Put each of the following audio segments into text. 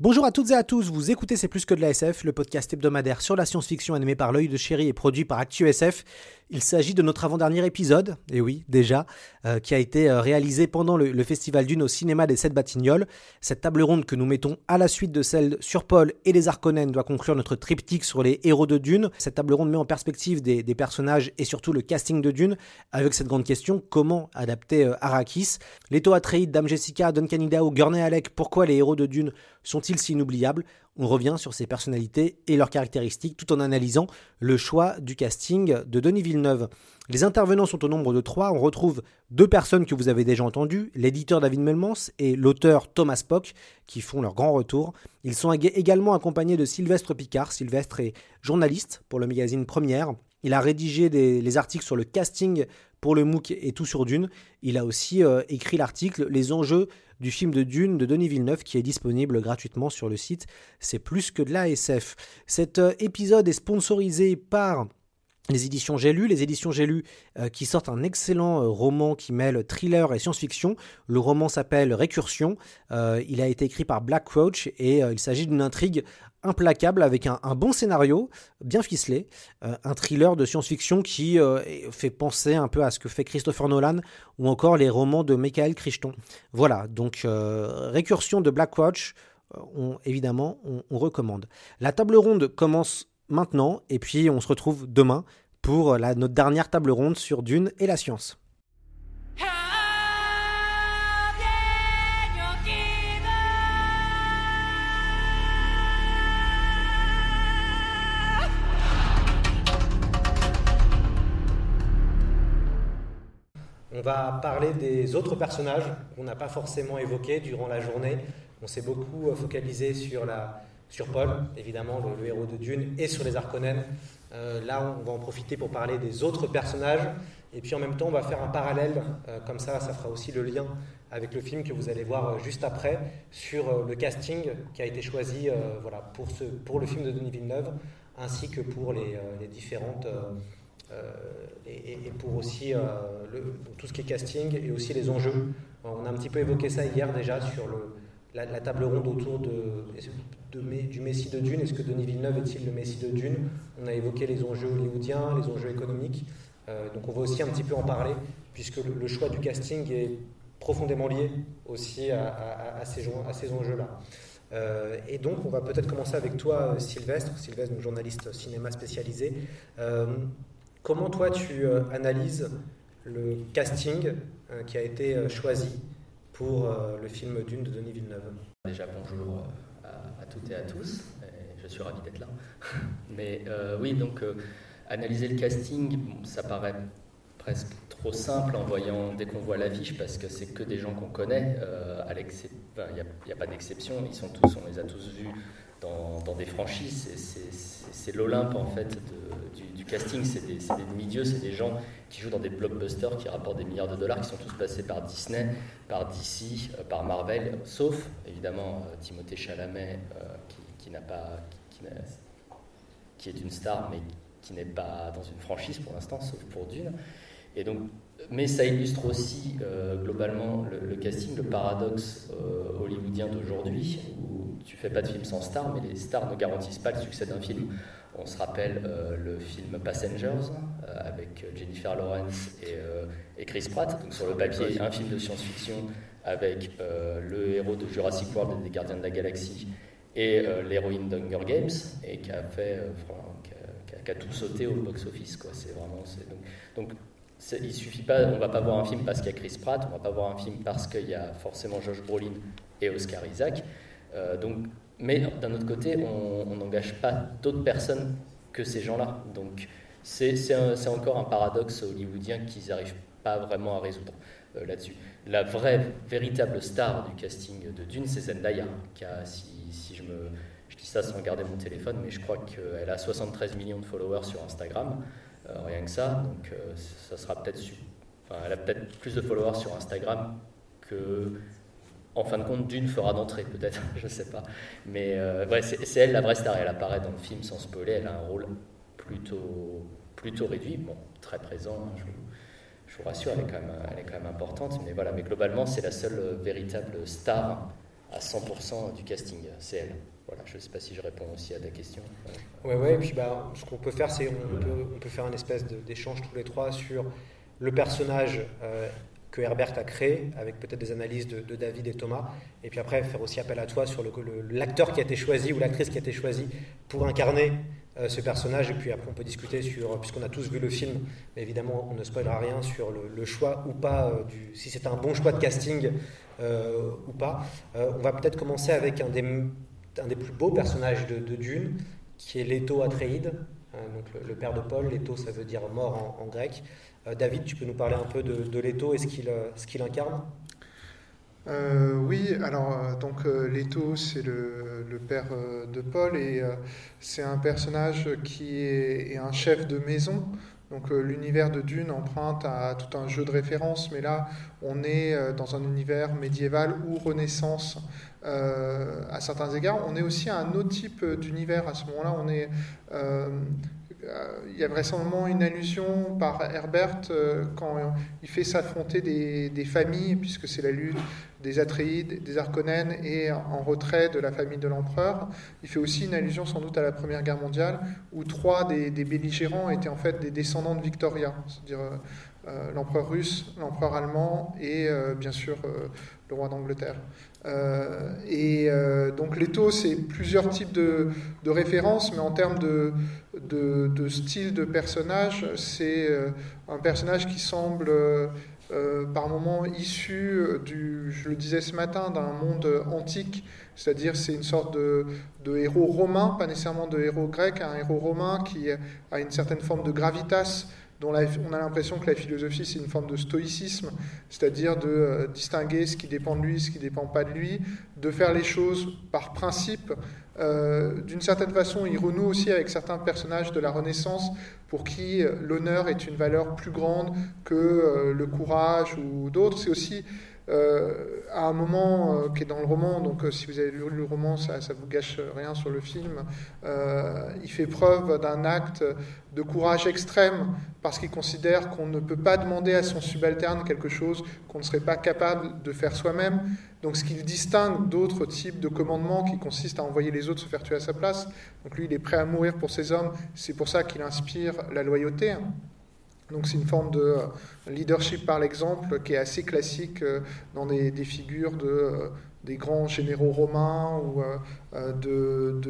Bonjour à toutes et à tous, vous écoutez C'est plus que de la SF, le podcast hebdomadaire sur la science-fiction animé par l'œil de chéri et produit par ActuSF. Il s'agit de notre avant-dernier épisode, et oui, déjà, euh, qui a été euh, réalisé pendant le, Festival Dune au cinéma des Sept Batignolles. Cette table ronde que nous mettons à la suite de celle sur Paul et les Arconènes doit conclure notre triptyque sur les héros de Dune. Cette table ronde met en perspective des, personnages et surtout le casting de Dune, avec cette grande question, comment adapter euh, Arrakis? Leto Atreides, Dame Jessica, Duncan Idaho, Gurney Alec, pourquoi les héros de Dune sont-ils si inoubliables? On revient sur ces personnalités et leurs caractéristiques tout en analysant le choix du casting de Denis Villeneuve. Les intervenants sont au nombre de trois. On retrouve deux personnes que vous avez déjà entendues, l'éditeur David Melmans et l'auteur Thomas Pock, qui font leur grand retour. Ils sont également accompagnés de Sylvestre Picard. Sylvestre est journaliste pour le magazine Première. Il a rédigé les articles sur le casting pour le MOOC et tout sur Dune. Il a aussi euh, écrit l'article Les enjeux du film de Dune de Denis Villeneuve qui est disponible gratuitement sur le site. C'est plus que de l'ASF. Cet euh, épisode est sponsorisé par les éditions J'ai lu, les éditions J'ai lu euh, qui sortent un excellent euh, roman qui mêle thriller et science-fiction. Le roman s'appelle Récursion. il a été écrit par Black Crouch et il s'agit d'une intrigue implacable avec un, bon scénario, bien ficelé, euh, un thriller de science-fiction qui euh, fait penser un peu à ce que fait Christopher Nolan ou encore les romans de Michael Crichton. Voilà, donc euh, récursion de Black Watch, on, évidemment, on, recommande. La table ronde commence maintenant et puis on se retrouve demain pour notre dernière table ronde sur Dune et la science. On va parler des autres personnages qu'on n'a pas forcément évoqués durant la journée. On s'est beaucoup euh, focalisé sur, la, sur Paul, évidemment, le, héros de Dune, et sur les Arconènes. Euh, là, on va en profiter pour parler des autres personnages. Et puis en même temps, on va faire un parallèle, euh, comme ça, ça fera aussi le lien avec le film que vous allez voir juste après, sur le casting qui a été choisi voilà, pour, ce, pour le film de Denis Villeneuve, ainsi que pour les, les différentes euh, et, pour aussi euh, tout ce qui est casting et aussi les enjeux. On a un petit peu évoqué ça hier déjà sur la, table ronde autour de, du Messie de Dune. Est-ce que Denis Villeneuve est-il le Messie de Dune? On a évoqué les enjeux hollywoodiens, les enjeux économiques. Euh, donc on va aussi un petit peu en parler, puisque le, choix du casting est profondément lié aussi à, ces, enjeux-là. et donc, on va peut-être commencer avec toi, Sylvestre, Sylvestre, journaliste cinéma spécialisé. Comment toi tu euh, analyses le casting euh, qui a été euh, choisi pour le film Dune de Denis Villeneuve? Déjà bonjour à, toutes et à tous, je suis ravi d'être là. Mais oui, donc analyser le casting, ça paraît presque trop simple en voyant dès qu'on voit l'affiche parce que c'est que des gens qu'on connaît. Il n'y a, pas d'exception, ils sont tous, on les a tous vus dans, des franchises. C'est l'Olympe en fait du, casting, c'est des, des demi-dieux, c'est des gens qui jouent dans des blockbusters qui rapportent des milliards de dollars, qui sont tous passés par Disney, par DC, euh, par Marvel, sauf évidemment euh, Timothée Chalamet euh, qui, qui pas, qui, est une star mais qui n'est pas dans une franchise pour l'instant, sauf pour Dune. Et donc, mais ça illustre aussi globalement le, casting, le paradoxe hollywoodien d'aujourd'hui, où tu fais pas de film sans star, mais les stars ne garantissent pas le succès d'un film. On se rappelle euh, le film Passengers euh, avec Jennifer Lawrence euh, et, Chris Pratt. Donc sur le papier, un film de science-fiction avec le héros de Jurassic World et des Gardiens de la Galaxie et l'héroïne d'Hunger Games et qui a fait, qui a, tout sauté au box-office. Quoi. C'est vraiment, donc il suffit pas, on va pas voir un film parce qu'il y a Chris Pratt, on va pas voir un film parce qu'il y a forcément Josh Brolin et Oscar Isaac. donc mais d'un autre côté, on n'engage pas d'autres personnes que ces gens-là. Donc c'est encore un paradoxe hollywoodien qu'ils n'arrivent pas vraiment à résoudre euh, là-dessus. La vraie, véritable star du casting de Dune, c'est Zendaya, qui a, si, je me... Je dis ça sans regarder mon téléphone, mais je crois qu'elle a 73 millions de followers sur Instagram, euh, rien que ça. Donc euh, ça sera peut-être... Enfin, elle a peut-être plus de followers sur Instagram que en fin de compte, Dune fera d'entrée, peut-être, je ne sais pas. Mais ouais, c'est elle la vraie star. Elle apparaît dans le film sans spoiler. Elle a un rôle plutôt, plutôt réduit, bon, très présent, hein, je, vous, rassure, elle est, quand même, elle est quand même importante, mais voilà, mais globalement, c'est la seule euh, véritable star à 100% du casting, c'est elle. Voilà, je ne sais pas si je réponds aussi à ta question. Ouais, ouais, et puis bah, ce qu'on peut faire, c'est on peut, on peut faire un espèce d'échange tous les trois sur le personnage euh, que Herbert a créé, avec peut-être des analyses de, David et Thomas, et puis après faire aussi appel à toi sur l'acteur qui a été choisi ou l'actrice qui a été choisie pour incarner euh, ce personnage. Et puis après, on peut discuter sur, puisqu'on a tous vu le film, mais évidemment, on ne spoilera rien sur le, choix ou pas, euh, du, si c'est un bon choix de casting euh, ou pas. on va peut-être commencer avec un des, un des plus beaux personnages de, Dune, qui est Leto Atreides, donc le, père de Paul. Leto, ça veut dire mort en, grec. David, tu peux nous parler un peu de, Leto et ce qu'il incarne? Euh, oui, alors euh, donc euh, Leto, c'est le, père de Paul et c'est un personnage qui est, un chef de maison. Donc l'univers de Dune emprunte à tout un jeu de références, mais là on est dans un univers médiéval ou Renaissance à certains égards. On est aussi un autre type d'univers à ce moment-là. On est il y a vraisemblablement une allusion par Herbert quand il fait s'affronter des, familles, puisque c'est la lutte des Atréides, des Arconènes et en retrait de la famille de l'empereur. Il fait aussi une allusion sans doute à la Première Guerre mondiale, où trois des, belligérants étaient en fait des descendants de Victoria, c'est-à-dire euh, euh, l'empereur russe, l'empereur allemand et euh, bien sûr le roi d'Angleterre. Et donc Leto, c'est plusieurs types de, références, mais en termes de, style de personnage, c'est un personnage qui semble euh, par moments issu du, je le disais ce matin, d'un monde antique, c'est-à-dire c'est une sorte de, héros romain, pas nécessairement de héros grec, un héros romain qui a une certaine forme de gravitas, dont on a l'impression que la philosophie c'est une forme de stoïcisme, c'est-à-dire de euh, distinguer ce qui dépend de lui, ce qui ne dépend pas de lui, de faire les choses par principe. Euh, d'une certaine façon, il renoue aussi avec certains personnages de la Renaissance pour qui euh, l'honneur est une valeur plus grande que le courage ou d'autres. C'est aussi euh, à un moment qui est dans le roman, donc si vous avez lu le roman, ça ne vous gâche rien sur le film, il fait preuve d'un acte de courage extrême parce qu'il considère qu'on ne peut pas demander à son subalterne quelque chose qu'on ne serait pas capable de faire soi-même. Donc ce qui le distingue d'autres types de commandements qui consistent à envoyer les autres se faire tuer à sa place. Donc lui, il est prêt à mourir pour ses hommes. C'est pour ça qu'il inspire la loyauté. Donc c'est une forme de euh, leadership par l'exemple qui est assez classique euh, dans des, figures de, euh, des grands généraux romains ou de,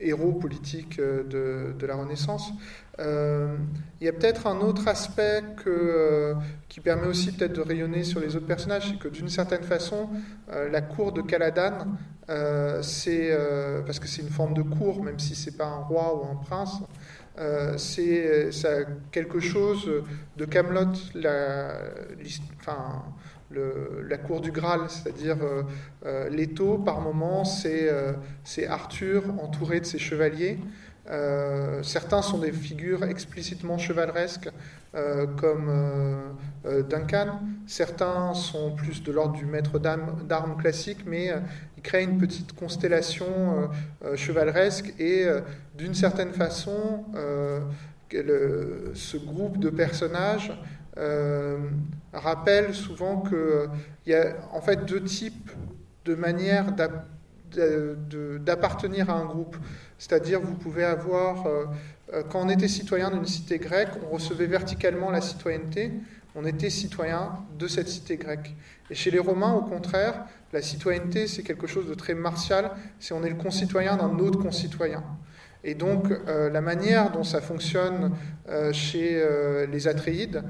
héros politiques de, la Renaissance. Il y a peut-être un autre aspect qui permet aussi peut-être de rayonner sur les autres personnages, c'est que d'une certaine façon, la cour de Caladan, c'est parce que c'est une forme de cour, même si c'est pas un roi ou un prince, c'est quelque chose de Camelot, la, enfin, la cour du Graal, c'est-à-dire Leto, par moment, c'est Arthur entouré de ses chevaliers. Euh, certains sont des figures explicitement chevaleresques, euh, comme euh, Duncan. Certains sont plus de l'ordre du maître d'armes classique, mais créent une petite constellation chevaleresque et d'une certaine façon, ce groupe de personnages rappelle souvent qu'il y a en fait deux types de manières d'appartenir à un groupe. C'est-à-dire, vous pouvez avoir, euh, euh, quand on était citoyen d'une cité grecque, on recevait verticalement la citoyenneté, on était citoyen de cette cité grecque. Et chez les Romains, au contraire, la citoyenneté, c'est quelque chose de très martial, c'est on est le concitoyen d'un autre concitoyen. Et donc, euh, la manière dont ça fonctionne euh, chez euh, les Atréides,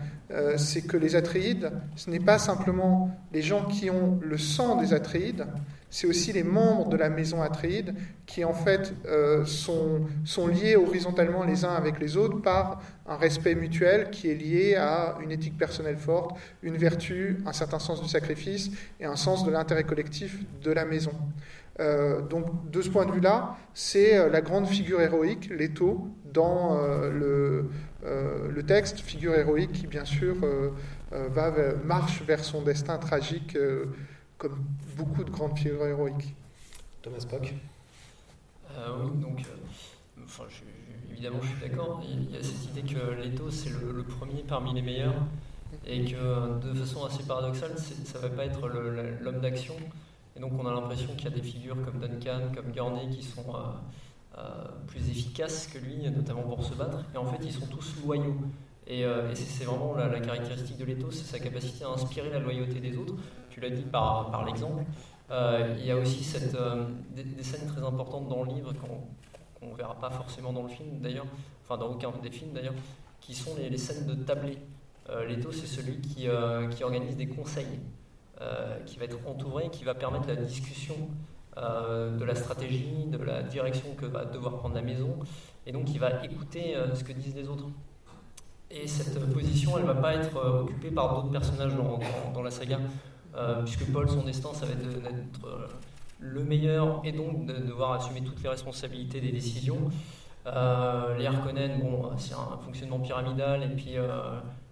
c'est que les Atréides, ce n'est pas simplement les gens qui ont le sang des Atréides, c'est aussi les membres de la maison Atréide qui, en fait, sont, sont liés horizontalement les uns avec les autres par un respect mutuel qui est lié à une éthique personnelle forte, une vertu, un certain sens du sacrifice et un sens de l'intérêt collectif de la maison. Euh, donc de ce point de vue-là, c'est euh, la grande figure héroïque, Leto, dans euh, le, le, texte, figure héroïque qui bien sûr va, marche vers son destin tragique comme beaucoup de grandes figures héroïques. Thomas Pock Oui, donc enfin, évidemment je suis d'accord, il y a cette idée que Leto c'est le, premier parmi les meilleurs et que de façon assez paradoxale, ça ne va pas être l'homme d'action, et donc on a l'impression qu'il y a des figures comme Duncan, comme Gurney qui sont euh, euh, plus efficaces que lui, notamment pour se battre. Et en fait, ils sont tous loyaux. Et, euh, c'est vraiment la, caractéristique de l'éthos, c'est sa capacité à inspirer la loyauté des autres. Tu l'as dit par, l'exemple. il y a aussi des, scènes très importantes dans le livre qu'on ne verra pas forcément dans le film d'ailleurs, enfin dans aucun des films d'ailleurs, qui sont les, scènes de tablé. L'éthos, c'est celui qui organise des conseils. Euh, qui va être entouré, qui va permettre la discussion euh, de la stratégie, de la direction que va devoir prendre la maison, et donc il va écouter euh, ce que disent les autres. Et cette position, elle ne va pas être occupée par d'autres personnages dans, la saga, puisque Paul, son destin, ça va être d'être le meilleur et donc de devoir assumer toutes les responsabilités des décisions. Les Harkonnen, bon, c'est un fonctionnement pyramidal, et puis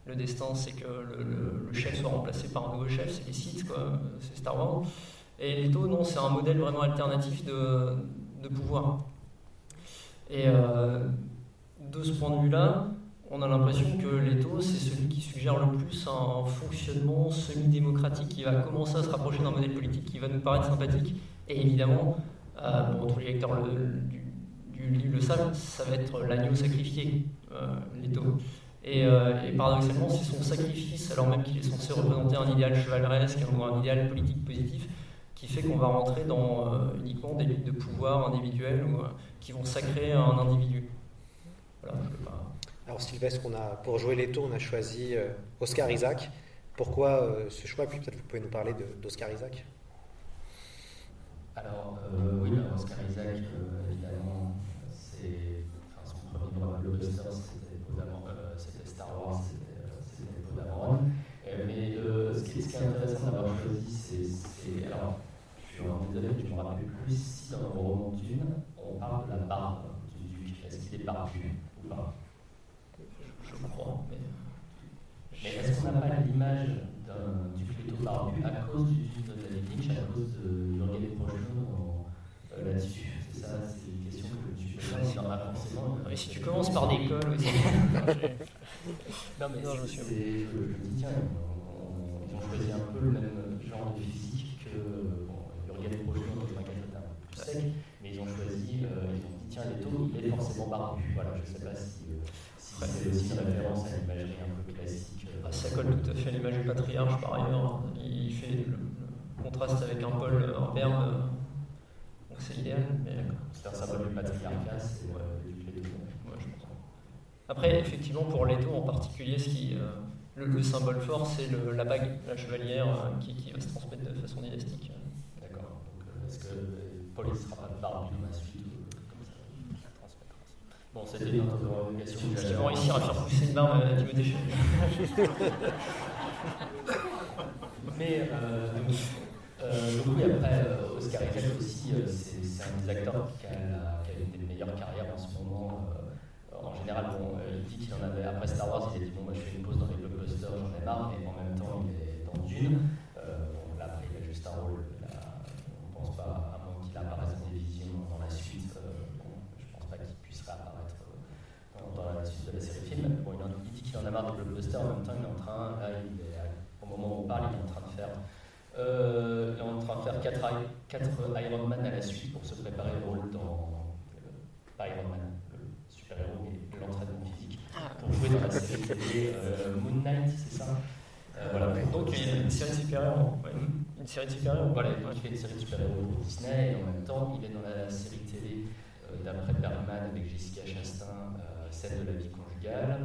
le destin, c'est que le, chef soit remplacé par un nouveau chef, c'est les quoi, c'est Star Wars. Et Leto, non, c'est un modèle vraiment alternatif de, pouvoir. Et euh, de ce point de vue-là, on a l'impression que Leto, c'est celui qui suggère le plus un fonctionnement semi-démocratique qui va commencer à se rapprocher d'un modèle politique qui va nous paraître sympathique. Et évidemment, euh, bon, tous les lecteurs du, livre le savent, ça va être l'agneau sacrifié, euh, Leto. Euh, et, paradoxalement, c'est son sacrifice, alors même qu'il est censé représenter un idéal chevaleresque ou un idéal politique positif, qui fait qu'on va rentrer dans euh, uniquement des luttes de pouvoir individuelles ou, euh, qui vont sacrer un individu. Alors Sylvestre, on a, pour jouer les tours, on a choisi Oscar Isaac. Pourquoi ce choix? Puis peut-être vous pouvez nous parler d'Oscar Isaac. Alors oui, Oscar Isaac, évidemment, c'est son premier blockbuster, mais euh, ce, qui, est intéressant d'avoir choisi, c'est. Alors, je suis désolé, je ne me rappelle plus si dans le roman Dune, on parle de la barbe du duc. Est-ce qu'il est barbu ou pas? Je, crois, mais. Mais est-ce qu'on n'a pas l'image duc plutôt barbu à cause du Dune de David Lynch, à cause de Jurgen Prochon euh, là-dessus C'est ça, c'est une question que tu peux pas en a forcément. Mais si tu commences par des cols aussi. non, mais non, je, suis... je, je me dis, tiens, ils ont choisi un peu le même genre de physique que bon, Jurgen Prochon, qui est un peu plus sec, mais ils ont choisi, euh, ils ont dit, tiens, Leto, il est forcément barbu. Voilà, je ne sais pas si, euh, si c'est aussi une référence à l'imagerie un peu classique. Euh, ah, ça colle tout à fait à l'image du patriarche, par ailleurs. Il fait le, contraste avec un Paul en c'est idéal. C'est un symbole du patriarcat, c'est après, effectivement, pour Leto en particulier, ce qui, euh, le, symbole fort, c'est la bague, la chevalière, euh, qui, va se transmettre de façon dynastique. D'accord. Euh, est-ce que Paul ne sera pas barbu dans la suite comme ça Bon, c'était une interrogation. Est-ce qu'ils vont réussir à faire pousser une barbe à Timothée Mais, donc, oui, après, Oscar Isaac aussi, c'est un des acteurs qui a, une des meilleures carrières en ce moment en général, bon, euh, il dit qu'il en avait après Star Wars, il a dit bon, moi je fais une pause dans les blockbusters, j'en ai marre, mais en même temps, il est dans Dune. Euh, bon, là, après, il a juste un rôle. Là, on ne pense pas, à moins qu'il apparaisse dans des dans la suite. Euh, bon, je ne pense pas qu'il puisse réapparaître dans, la suite de la série film. Bon, il, dit qu'il en a marre des blockbusters, en même temps, il est en train, là, il est, au moment où on parle, il est en train de faire. Euh, il est en train de faire 4, 4 Iron Man à la suite pour se préparer le rôle dans Iron Man et l'entraînement physique ah. pour jouer dans la série télé euh, Moon Knight, c'est ça? Euh, voilà. Donc il y a une série de super-héros. Une série de super-héros. Voilà, il fait une série de super-héros pour Disney et en même temps il est dans la série télé d'après Bergman avec Jessica Chastain, scène de la vie conjugale.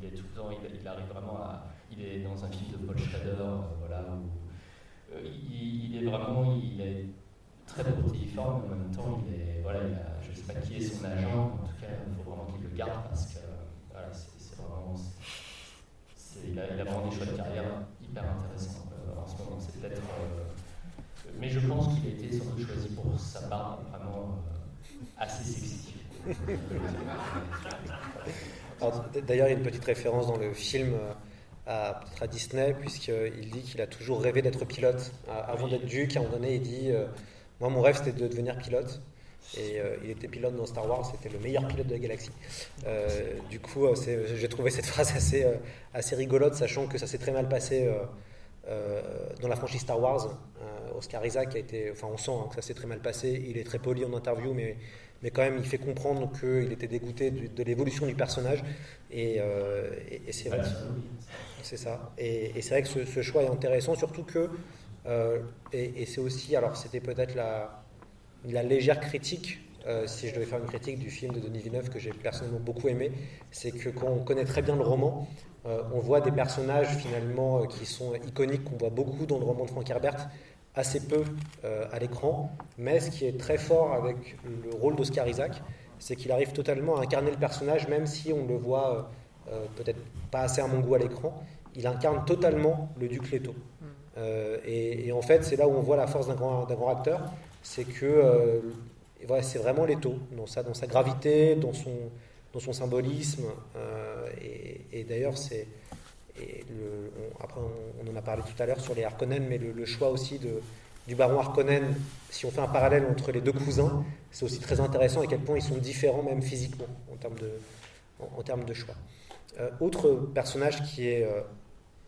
il est tout le temps, il, arrive vraiment à. Il est dans un film de Paul Schrader, voilà, où il, il, est vraiment. Il est très protéiforme, mais en même temps, il est, voilà, il a, je ne sais pas qui est son agent, en tout cas, il faut vraiment qu'il le garde parce que voilà, c'est vraiment. il, a, il, a, vraiment des choix de carrière hyper intéressants en ce moment. C'est peut-être. mais je pense qu'il a été doute choisi pour sa barbe vraiment assez sexy. D'ailleurs, il y a une petite référence dans le film à, à Disney, puisqu'il dit qu'il a toujours rêvé d'être pilote. Avant d'être duc, à un moment donné, il dit Moi, mon rêve, c'était de devenir pilote. Et il était pilote dans Star Wars, c'était le meilleur pilote de la galaxie. du coup, j'ai trouvé cette phrase assez, assez rigolote, sachant que ça s'est très mal passé dans la franchise Star Wars. Oscar Isaac a été, enfin, on sent hein, que ça s'est très mal passé. Il est très poli en interview, mais mais quand même, il fait comprendre qu'il était dégoûté de, l'évolution du personnage. Et, c'est vrai. C'est ça. Et, c'est vrai que ce, choix est intéressant, surtout que, et, c'est aussi, alors c'était peut-être la, légère critique si je devais faire une critique du film de Denis Villeneuve que j'ai personnellement beaucoup aimé, c'est que quand on connaît très bien le roman, on voit des personnages finalement qui sont iconiques, qu'on voit beaucoup dans le roman de Frank Herbert, assez peu euh, à l'écran, mais ce qui est très fort avec le rôle d'Oscar Isaac, c'est qu'il arrive totalement à incarner le personnage, même si on le voit euh, euh, peut-être pas assez à mon goût à l'écran, il incarne totalement le duc Leto. Mm. Et, en fait, c'est là où on voit la force d'un grand, grand, acteur, c'est que voilà, c'est vraiment Leto, dans sa, dans sa gravité, dans son, dans son symbolisme, et, et d'ailleurs c'est et après, on, en a parlé tout à l'heure sur les Harkonnen, mais le, choix aussi de, du baron Harkonnen, si on fait un parallèle entre les deux cousins, c'est aussi très intéressant à quel point ils sont différents, même physiquement, en termes de, en, termes de choix. Euh, autre personnage qui est euh,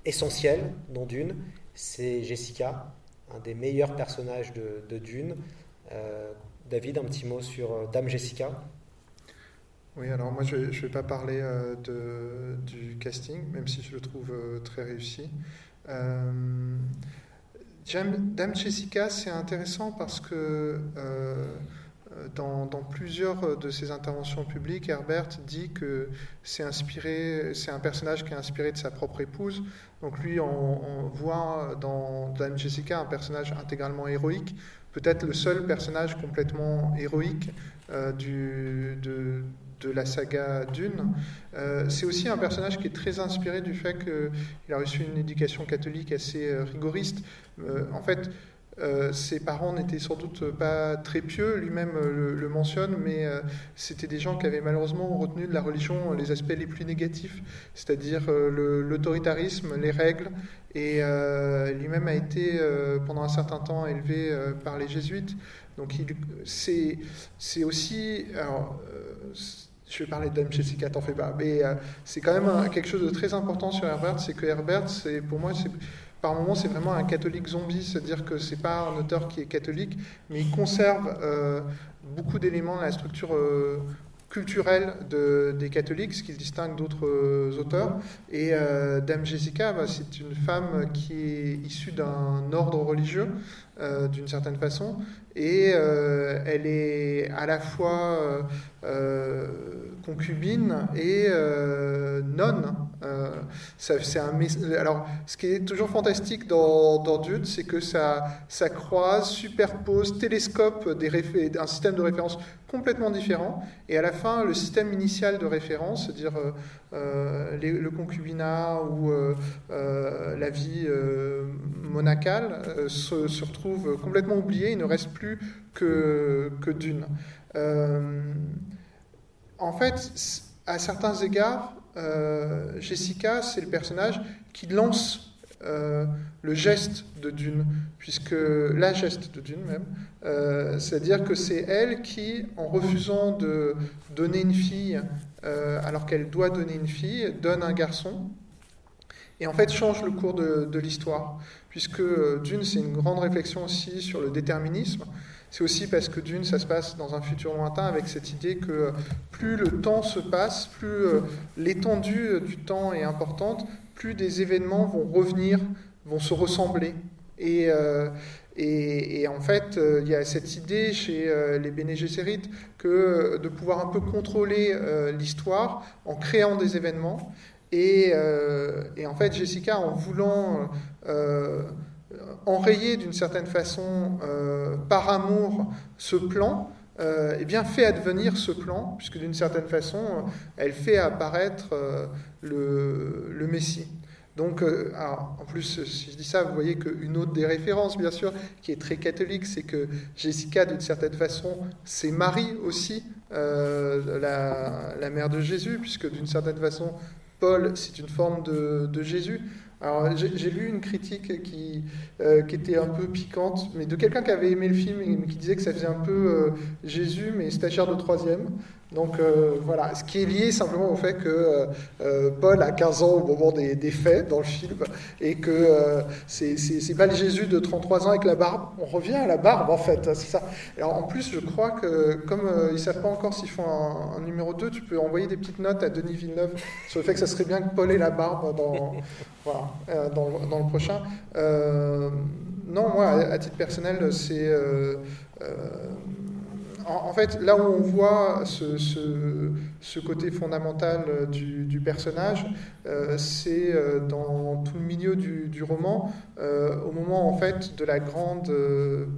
essentiel dans Dune, c'est Jessica, un des meilleurs personnages de, Dune. Euh, David, un petit mot sur Dame Jessica oui, alors moi je ne vais pas parler euh, du casting, même si je le trouve euh, très réussi. Euh, Dame Jessica, c'est intéressant parce que dans, dans, plusieurs de ses interventions publiques, Herbert dit que c'est inspiré, c'est un personnage qui est inspiré de sa propre épouse. Donc lui, on, voit dans Dame Jessica un personnage intégralement héroïque, peut-être le seul personnage complètement héroïque du, de, de la saga Dune. Euh, c'est aussi un personnage qui est très inspiré du fait qu'il a reçu une éducation catholique assez euh, rigoriste. Euh, en fait, ses parents n'étaient sans doute pas très pieux, lui-même le, mentionne, mais c'était des gens qui avaient malheureusement retenu de la religion les aspects les plus négatifs, c'est-à-dire l'autoritarisme, les règles, et lui-même a été pendant un certain temps élevé par les jésuites. Donc c'est aussi... Alors, je vais parler d'Anne Jessica, t'en fais pas. Mais euh, c'est quand même quelque chose de très important sur Herbert, c'est que Herbert, pour moi, par moments, c'est vraiment un catholique zombie, c'est-à-dire que c'est pas un auteur qui est catholique, mais il conserve euh, beaucoup d'éléments de la structure euh, culturelle de, des catholiques, ce qui distingue d'autres auteurs. Et Dame Jessica, bah, c'est une femme qui est issue d'un ordre religieux, d'une certaine façon, et elle est à la fois euh, concubine et euh, nonne. Euh, alors, ce qui est toujours fantastique dans, Dune, c'est que ça, croise, superpose, télescope un système de référence complètement différent. Et à la fin, le système initial de référence, c'est-à-dire le concubinat ou la vie monacale, se, retrouve complètement oublié. Il ne reste plus que, Dune. Euh, en fait, à certains égards, euh, Jessica, c'est le personnage qui lance euh, le geste de Dune, puisque la geste de Dune même, c'est-à-dire que c'est elle qui, en refusant de donner une fille alors qu'elle doit donner une fille, donne un garçon, et en fait change le cours de, de l'histoire, puisque Dune, c'est une grande réflexion aussi sur le déterminisme. C'est aussi parce que d'une, ça se passe dans un futur lointain avec cette idée que plus le temps se passe, plus euh, l'étendue du temps est importante, plus des événements vont revenir, vont se ressembler. Et, euh, en fait, euh, il y a cette idée chez euh, les Bene que de pouvoir un peu contrôler l'histoire en créant des événements. Et, en fait, Jessica, en voulant enrayer d'une certaine façon, par amour, ce plan, eh bien, fait advenir ce plan, puisque d'une certaine façon, elle fait apparaître le, Messie. Donc, euh, en plus, si je dis ça, vous voyez qu'une autre des références, bien sûr, qui est très catholique, c'est que Jessica, d'une certaine façon, c'est Marie aussi, euh, la, mère de Jésus, puisque d'une certaine façon, Paul, c'est une forme de, Jésus. Alors, j'ai lu une critique qui, euh, qui était un peu piquante, mais de quelqu'un qui avait aimé le film et qui disait que ça faisait un peu Jésus, mais stagiaire de troisième. Donc euh, voilà, ce qui est lié simplement au fait que euh, euh, Paul a 15 ans au moment des, faits dans le film et que c'est pas le Jésus de 33 ans avec la barbe. On revient à la barbe en fait, c'est ça. Alors en plus, je crois que comme ils savent pas encore s'ils font un, numéro 2, tu peux envoyer des petites notes à Denis Villeneuve sur le fait que ça serait bien que Paul ait la barbe dans, voilà, dans, dans, le prochain. non, moi, à, titre personnel, c'est en, fait, là où on voit ce, côté fondamental euh, du, personnage, euh, c'est euh, dans tout le milieu du, roman, au moment en fait de la grande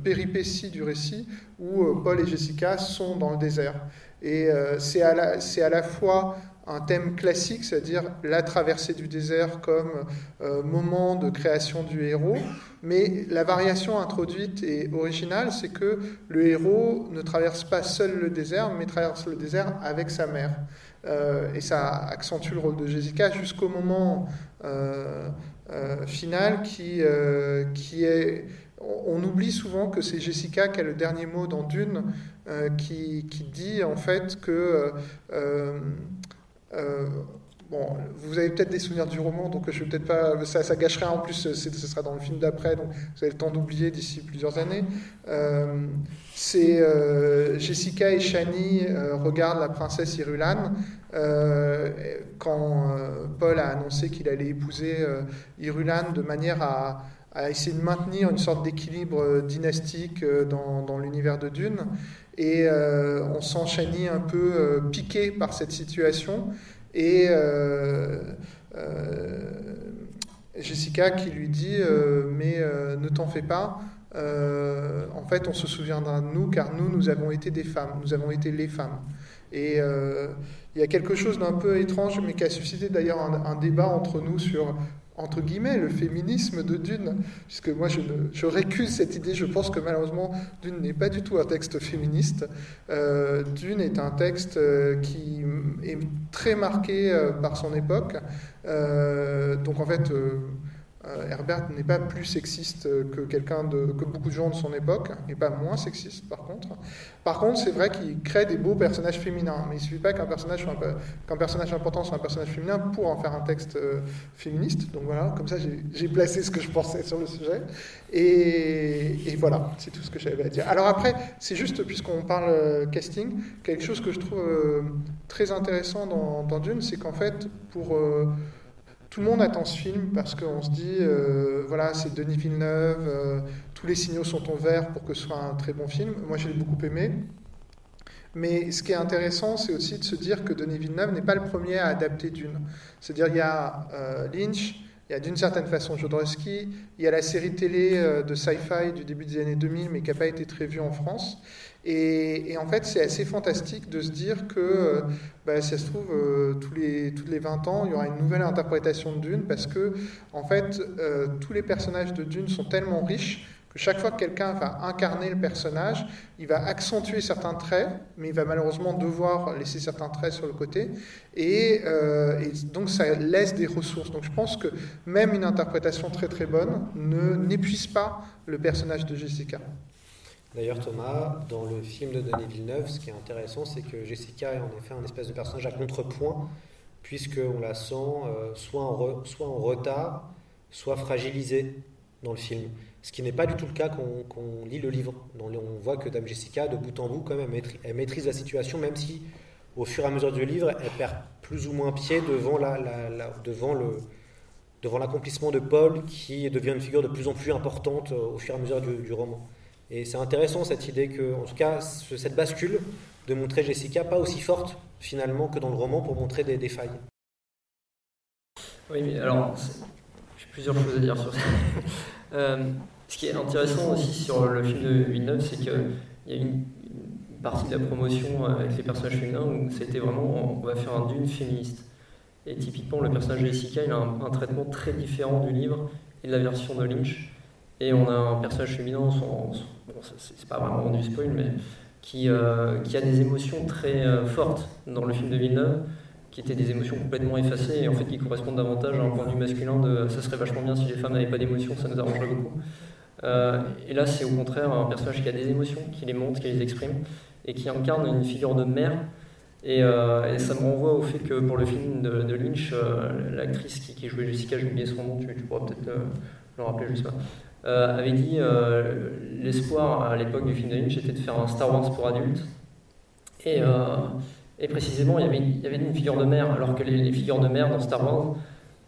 péripétie du récit, où Paul et Jessica sont dans le désert. Et c'est à, à, la fois un thème classique, c'est-à-dire la traversée du désert comme euh, moment de création du héros, mais la variation introduite et originale, c'est que le héros ne traverse pas seul le désert, mais traverse le désert avec sa mère. Euh, et ça accentue le rôle de Jessica jusqu'au moment euh, final qui, qui est... On oublie souvent que c'est Jessica qui a le dernier mot dans Dune, qui, dit en fait que bon, vous avez peut-être des souvenirs du roman, donc je vais peut-être pas, ça, ça gâcherait en plus, ce sera dans le film d'après, donc vous avez le temps d'oublier d'ici plusieurs années. Euh, c'est euh, Jessica et Shani regardent la princesse Irulan quand Paul a annoncé qu'il allait épouser Irulan de manière à, essayer de maintenir une sorte d'équilibre dynastique dans l'univers de Dune. Et on sent Shani un peu piqué par cette situation. Et euh, euh, Jessica qui lui dit euh, Mais ne t'en fais pas. en fait, on se souviendra de nous car nous, nous avons été des femmes, nous avons été les femmes. Et il y a quelque chose d'un peu étrange, mais qui a suscité d'ailleurs un, débat entre nous sur entre guillemets, le féminisme de Dune, puisque moi je, récuse cette idée, je pense que malheureusement Dune n'est pas du tout un texte féministe. Euh, Dune est un texte euh, qui est très marqué euh, par son époque, donc en fait Herbert n'est pas plus sexiste que beaucoup de gens de son époque, et pas moins sexiste par contre. Par contre, c'est vrai qu'il crée des beaux personnages féminins, mais il ne suffit pas qu'un personnage, important soit un personnage féminin pour en faire un texte euh, féministe. Donc voilà, comme ça j'ai placé ce que je pensais sur le sujet. Et, voilà, c'est tout ce que j'avais à dire. Alors après, c'est juste, puisqu'on parle euh, casting, quelque chose que je trouve très intéressant dans Dune, c'est qu'en fait, pour tout le monde attend ce film parce qu'on se dit, euh, voilà, c'est Denis Villeneuve, euh, tous les signaux sont en vert pour que ce soit un très bon film. Moi, je l'ai beaucoup aimé. Mais ce qui est intéressant, c'est aussi de se dire que Denis Villeneuve n'est pas le premier à adapter Dune. C'est-à-dire, il y a euh, Lynch, il y a d'une certaine façon Jodorowsky, il y a la série télé de sci-fi du début des années 2000, mais qui n'a pas été très vue en France. Et, en fait, c'est assez fantastique de se dire que, euh, bah, ça se trouve, euh, tous, les, tous les 20 ans, il y aura une nouvelle interprétation de Dune, parce que, en fait, euh, tous les personnages de Dune sont tellement riches que chaque fois que quelqu'un va incarner le personnage, il va accentuer certains traits, mais il va malheureusement devoir laisser certains traits sur le côté, et, et donc ça laisse des ressources. Donc je pense que même une interprétation très très bonne ne n'épuise pas le personnage de Jessica. D'ailleurs, Thomas, dans le film de Denis Villeneuve, ce qui est intéressant, c'est que Jessica est en effet un espèce de personnage à contrepoint, puisqu'on la sent euh, soit en retard, soit fragilisée dans le film. Ce qui n'est pas du tout le cas quand on lit le livre. on voit que Dame Jessica, de bout en bout, quand même, elle maîtrise la situation, même si, au fur et à mesure du livre, elle perd plus ou moins pied devant, la, devant le, devant l'accomplissement de Paul qui devient une figure de plus en plus importante au fur et à mesure du, du roman. Et c'est intéressant cette idée que, en tout cas, ce- cette bascule de montrer Jessica pas aussi forte finalement que dans le roman pour montrer des, des failles. Oui, mais alors, j'ai plusieurs choses à dire sur ça. Euh, ce qui est intéressant aussi sur le film de Villeneuve, c'est qu'il y a une, une partie de la promotion avec les personnages féminins où c'était vraiment on va faire un dune féministe. Et typiquement, le personnage de Jessica, il a un, traitement très différent du livre et de la version de Lynch. Et on a un personnage féminin, bon, c'est pas vraiment du spoil, mais qui, euh, a des émotions très euh, fortes dans le film de Villeneuve qui étaient des émotions complètement effacées et en fait qui correspondent davantage à un point de vue masculin de ça serait vachement bien si les femmes n'avaient pas d'émotions, ça nous arrangerait beaucoup. Euh, et là, c'est au contraire un personnage qui a des émotions, qui les montre, qui les exprime et qui incarne une figure de mère. Et, euh, ça me renvoie au fait que pour le film de, Lynch, euh, l'actrice qui, jouait Jessica, j'ai oublié son nom, tu, pourras peut-être le rappeler, je sais pas, avait dit l'espoir à l'époque du film de Lynch était de faire un Star Wars pour adultes. Et, précisément, il y, avait, il y avait une figure de mère, alors que les, les figures de mère dans Star Wars,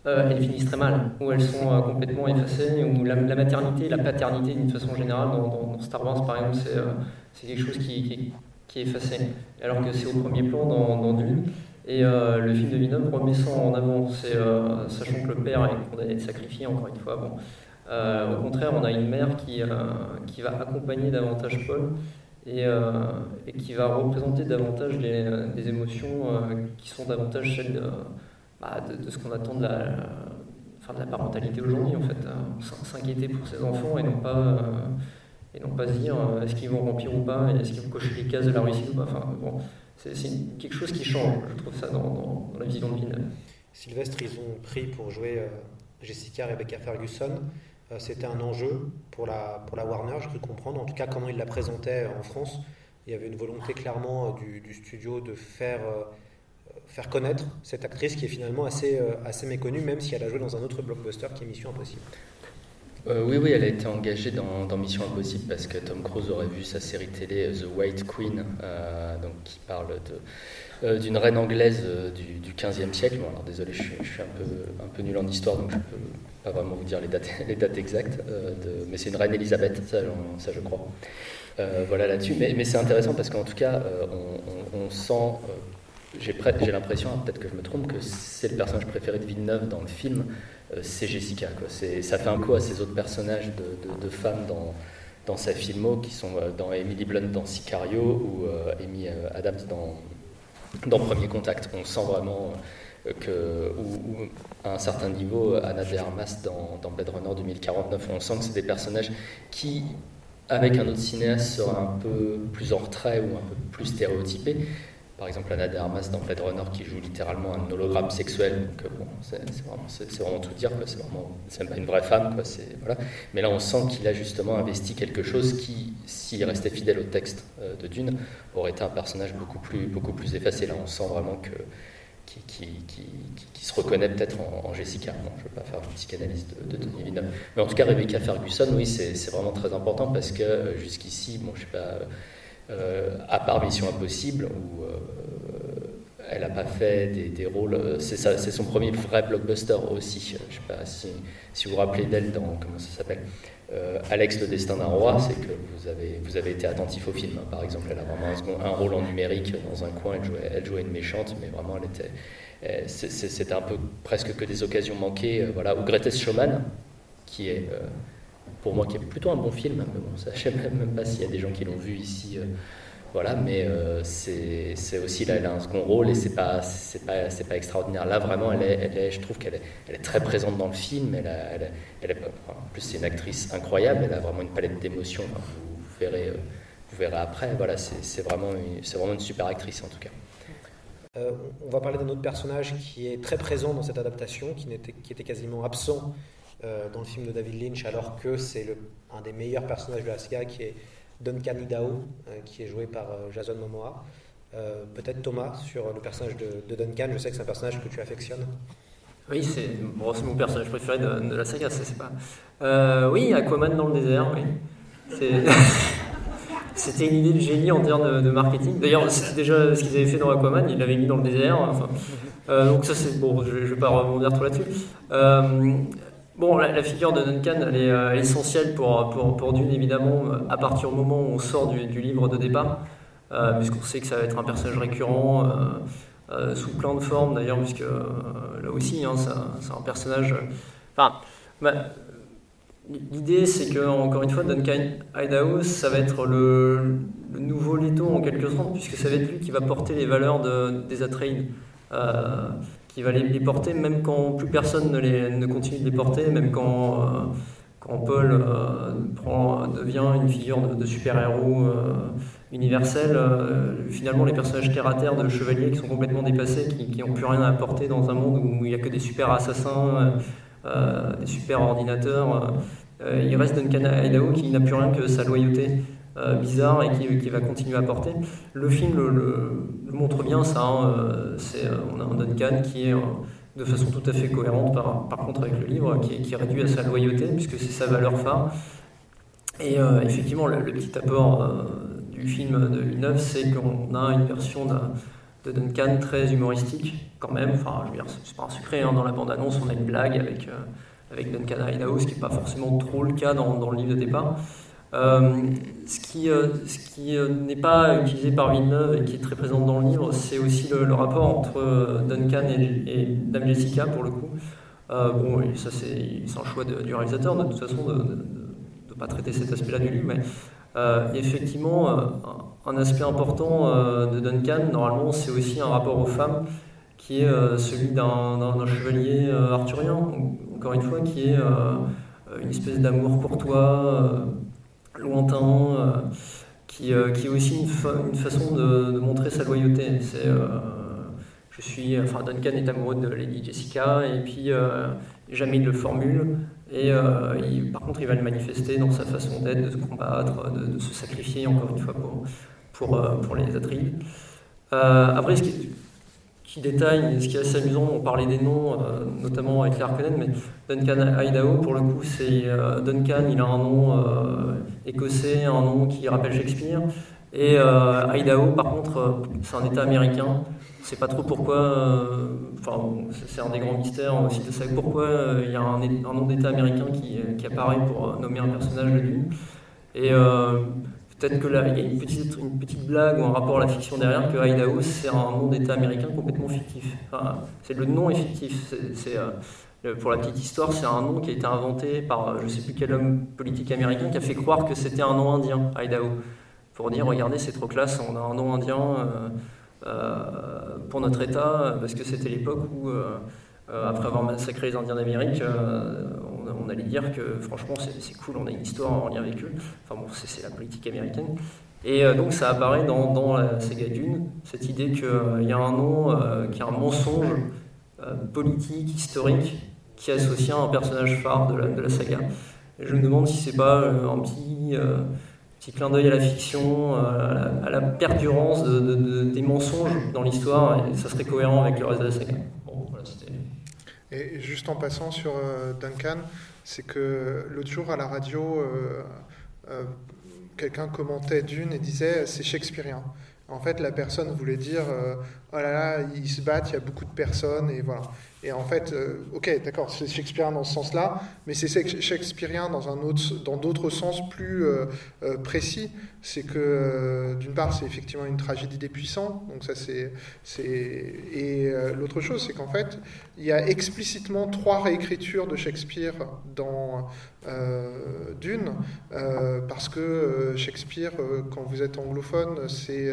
euh, elles finissent très mal, où elles sont euh, complètement effacées, où la, la maternité, la paternité d'une façon générale, dans, dans- dans Star Wars par exemple, c'est euh, c'est quelque chose qui, qui- qui est effacé, alors que c'est au premier plan dans, dans Dune. Et le film de Villeneuve remet ça en avant, c'est sachant que le père est condamné à être sacrifié, encore une fois. Bon. Au contraire, on a une mère qui, qui va accompagner davantage Paul et, et qui va représenter davantage les, des émotions qui sont davantage celles de, de, ce qu'on attend de la, enfin, de la parentalité aujourd'hui, en fait. S- S'inquiéter pour ses enfants et non pas, euh, et non pas se dire euh, est-ce qu'ils vont remplir ou pas, est-ce qu'ils vont cocher les cases de la réussite ou pas. Enfin, bon, c'est quelque chose qui change, je trouve ça, dans, la vision de Villeneuve. Sylvestre, ils ont pris pour jouer euh, Jessica Rebecca Ferguson. C'était un enjeu pour la, pour la Warner, je cru comprendre. En tout cas, comment ils la présentaient en France. Il y avait une volonté clairement du, studio de faire, faire connaître cette actrice qui est finalement assez, euh, assez méconnue, même si elle a joué dans un autre blockbuster qui est Mission Impossible. Euh, oui, oui, elle a été engagée dans, Mission Impossible parce que Tom Cruise aurait vu sa série télé euh, The White Queen, donc qui parle d'une reine anglaise du, du 15e siècle. Alors désolé, je, suis- un peu, un peu nul en histoire, donc je peux pas vraiment vous dire les dates, exactes, mais c'est une reine Elisabeth, ça, je crois. Voilà là-dessus, mais, c'est intéressant parce qu'en tout cas, on, sent, j'ai pre- j'ai l'impression, hein, peut-être que je me trompe, que c'est le personnage préféré de Villeneuve dans le film, euh, c'est Jessica. Ça fait un coup à ces autres personnages de, femmes dans, dans sa filmo, qui sont euh, dans Emily Blunt dans Sicario ou euh, Amy euh, Adams dans, Premier Contact. On sent vraiment que, ou, à un certain niveau, Anna de Armas dans, dans Blade Runner 2049, on sent que c'est des personnages qui, avec un autre cinéaste, seraient un peu plus en retrait ou un peu plus stéréotypés. Par exemple, Anna de Armas dans Blade Runner qui joue littéralement un hologramme sexuel. Donc, euh, bon, c'est vraiment, tout dire. C'est vraiment, même pas une vraie femme. Mais là, on sent qu'il a justement investi quelque chose qui, s'il restait fidèle au texte euh, de Dune, aurait été un personnage beaucoup plus, effacé. Là, on sent vraiment que se reconnaît peut-être en, Jessica. Je ne vais pas faire une psychanalyse de, de Denis Villeneuve. Mais en tout cas, Rebecca Ferguson, oui, c'est vraiment très important parce que euh, jusqu'ici, bon, je sais pas, à part Mission Impossible, où euh, elle n'a pas fait des, rôles. euh, C'est son premier vrai blockbuster aussi. Je sais pas si, si vous vous rappelez d'elle dans comment ça s'appelle. Euh, Alex le destin d'un roi, c'est que vous avez, vous avez été attentif au film. hein. Par exemple, elle a vraiment un, rôle en numérique dans un coin. Elle jouait, elle jouait une méchante, mais vraiment, elle était. euh, C'était un peu presque que des occasions manquées. euh, voilà. Ou Greatest Showman, qui est euh, pour moi qui est plutôt un bon film. Mais bon, ça, je sais même, pas s'il y a des gens qui l'ont vu ici. euh, voilà, mais euh, c'est aussi là, elle a un second rôle et c'est pas pas extraordinaire. Là, vraiment, elle est, je trouve qu'elle est, très présente dans le film. En plus, c'est une actrice incroyable. Elle a vraiment une palette d'émotions. Vous, verrez, euh, vous verrez après. Voilà, c'est vraiment, une- super actrice en tout cas. On va parler d'un autre personnage qui est très présent dans cette adaptation, qui était quasiment absent euh, dans le film de David Lynch, alors que c'est un des meilleurs personnages de la saga, qui est Duncan Idaho, euh, qui est joué par euh, Jason Momoa. Peut-être Thomas sur le personnage de, Duncan. Je sais que c'est un personnage que tu affectionnes. Oui, c'est bon, mon personnage préféré de, la saga, c'est pas. Oui, Aquaman dans le désert, oui. C'était une idée de génie en termes de, marketing. D'ailleurs, c'était déjà ce qu'ils avaient fait dans Aquaman, ils l'avaient mis dans le désert. Donc ça c'est bon, je, ne vais pas rebondir trop là-dessus. Bon, la, figure de Duncan, elle est euh, essentielle pour, pour, pour, Dune évidemment à partir du moment où on sort du, livre de départ, euh, puisqu'on sait que ça va être un personnage récurrent. Euh, sous plein de formes d'ailleurs, puisque là aussi, hein, c'est un, personnage. Enfin, bah, L'idée, c'est que, encore une fois, Duncan Idaho, ça va être le, nouveau Leto en quelque sorte, puisque ça va être lui qui va porter les valeurs de, des Atreides, euh, qui va les, porter même quand plus personne ne, les, continue de les porter, même quand, euh, quand Paul euh, devient une figure de, super-héros euh, universel. Finalement, les personnages terre-à-terre de chevaliers qui sont complètement dépassés, qui n'ont plus rien à apporter dans un monde où il n'y a que des super-assassins euh, des super ordinateurs. Il reste Duncan Idaho qui n'a plus rien que sa loyauté euh, bizarre et qui, va continuer à porter. Le film le, montre bien ça. Hein, c'est, on a un Duncan qui est de façon tout à fait cohérente par, contre avec le livre, qui est, réduit à sa loyauté puisque c'est sa valeur phare. Et euh, effectivement, le, petit apport euh, du film de Villeneuve, c'est qu'on a une version de Duncan très humoristique quand même. Enfin, je veux dire, c'est pas un secret. Hein. Dans la bande-annonce, on a une blague avec, euh, avec Duncan Idaho, ce qui n'est pas forcément trop le cas dans, dans le livre de départ. Euh, ce qui, euh, euh, n'est pas utilisé par Villeneuve et qui est très présent dans le livre, c'est aussi le, rapport entre Duncan et, Dame Jessica, pour le coup. bon, ça c'est un choix du réalisateur, de toute façon, de ne pas traiter cet aspect-là du livre, mais effectivement, un aspect important de Duncan, normalement, c'est aussi un rapport aux femmes qui est celui d'un chevalier arthurien, encore une fois, qui est une espèce d'amour courtois, lointain, qui, qui, est aussi une, fa une façon de, montrer sa loyauté. C'est je suis, enfin Duncan est amoureux de Lady Jessica et puis euh, jamais il le formule et euh, par contre il va le manifester dans sa façon d'être, de se combattre, de, se sacrifier encore une fois pour, pour, euh, pour les Atreides. après, ce qui, qui, détaille, ce qui est assez amusant, on parlait des noms, notamment avec Harkonnen, mais Duncan Idaho, pour le coup, c'est Duncan, il a un nom écossais, un nom qui rappelle Shakespeare. Et Idaho, par contre, c'est un État américain. C'est pas trop pourquoi, euh, enfin, c'est un des grands mystères aussi de ça, pourquoi euh, il y a un, un nom d'État américain qui, qui, apparaît pour nommer un personnage de Dune. Et euh, peut-être que là, il y a une petite, blague ou un rapport à la fiction derrière, que Idaho, c'est un nom d'État américain complètement fictif. C'est le nom est fictif. Euh, pour la petite histoire, c'est un nom qui a été inventé par je sais plus quel homme politique américain qui a fait croire que c'était un nom indien, Idaho. Pour dire, regardez, c'est trop classe, on a un nom indien. Euh, euh, pour notre État, parce que c'était l'époque où, euh, après avoir massacré les Indiens d'Amérique, euh, on, allait dire que franchement c'est cool, on a une histoire en lien avec eux. Enfin bon, c'est la politique américaine. Et donc ça apparaît dans, dans la saga Dune, cette idée qu'il y a un nom qui est un mensonge politique, historique, qui est associé à un personnage phare de la, de la saga. Je me demande si c'est pas un petit clin d'œil à la fiction, à la, perdurance de, de, de, des mensonges dans l'histoire, et ça serait cohérent avec le reste de la saga. Et juste en passant sur euh, Duncan, c'est que l'autre jour à la radio, euh, euh, quelqu'un commentait Dune et disait c'est shakespearien. En fait, la personne voulait dire oh là là, ils se battent, il y a beaucoup de personnes, et voilà. Et en fait, euh, ok, d'accord, c'est shakespearien dans ce sens-là, mais c'est shakespearien dans un autre, dans d'autres sens plus euh, euh, précis. C'est que d'une part, c'est effectivement une tragédie des puissants, donc ça c'est, c'est et l'autre chose, c'est qu'en fait, il y a explicitement trois réécritures de Shakespeare dans Dune, parce que Shakespeare, quand vous êtes anglophone, c'est,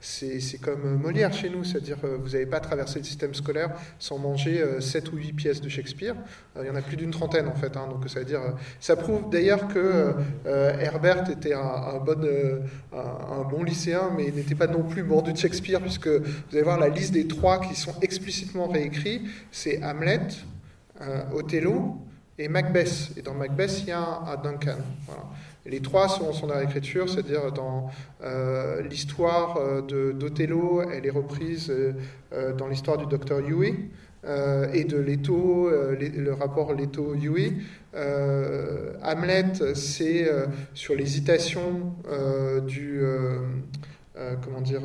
c'est, c'est comme Molière chez nous, c'est-à-dire vous n'avez pas traversé le système scolaire sans manger 7 ou 8 pièces de Shakespeare. Euh, il y en a plus d'une trentaine en fait. Hein, donc ça veut dire, ça prouve d'ailleurs que euh, Herbert était euh, un, bon lycéen, mais il n'était pas non plus mordu de Shakespeare, puisque vous allez voir la liste des trois qui sont explicitement réécrits. C'est Hamlet, Othello et Macbeth. Et dans Macbeth, il y a un, un Duncan. Voilà. Les trois sont, dans la réécriture, c'est-à-dire dans euh, l'histoire d'Othello, elle est reprise euh, dans l'histoire du docteur Huey. euh, et de Leto, euh, le rapport Leto-Huey. Euh, Hamlet, c'est euh, sur l'hésitation euh, du euh, euh, comment dire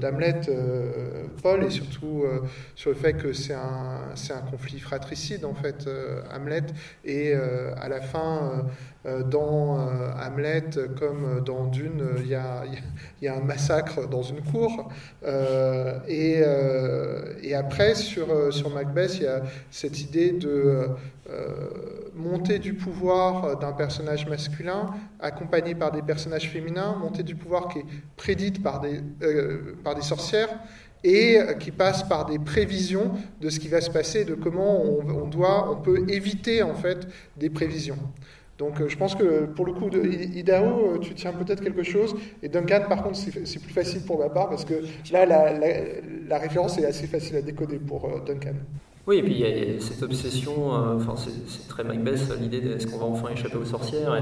d'Hamlet, euh, Paul, et surtout euh, sur le fait que c'est un conflit fratricide en fait euh, Hamlet et euh, à la fin euh, euh, dans euh, Hamlet comme dans Dune il y a, il y a- un massacre dans une cour euh, et, euh, après sur euh, sur Macbeth il y a cette idée de euh, montée du pouvoir d'un personnage masculin accompagné par des personnages féminins, montée du pouvoir qui est prédite par des, euh, par des sorcières et euh, qui passe par des prévisions de ce qui va se passer, de comment on, on doit, on peut éviter en fait des prévisions. Donc euh, je pense que pour le coup de Idaho, euh, tu tiens peut-être quelque chose, et Duncan par contre c'est plus facile pour ma part parce que là la, la, la référence est assez facile à décoder pour euh, Duncan. Oui, et puis il y a- cette obsession, euh, enfin c'est c'est très Macbeth, l'idée de est-ce qu'on va enfin échapper aux sorcières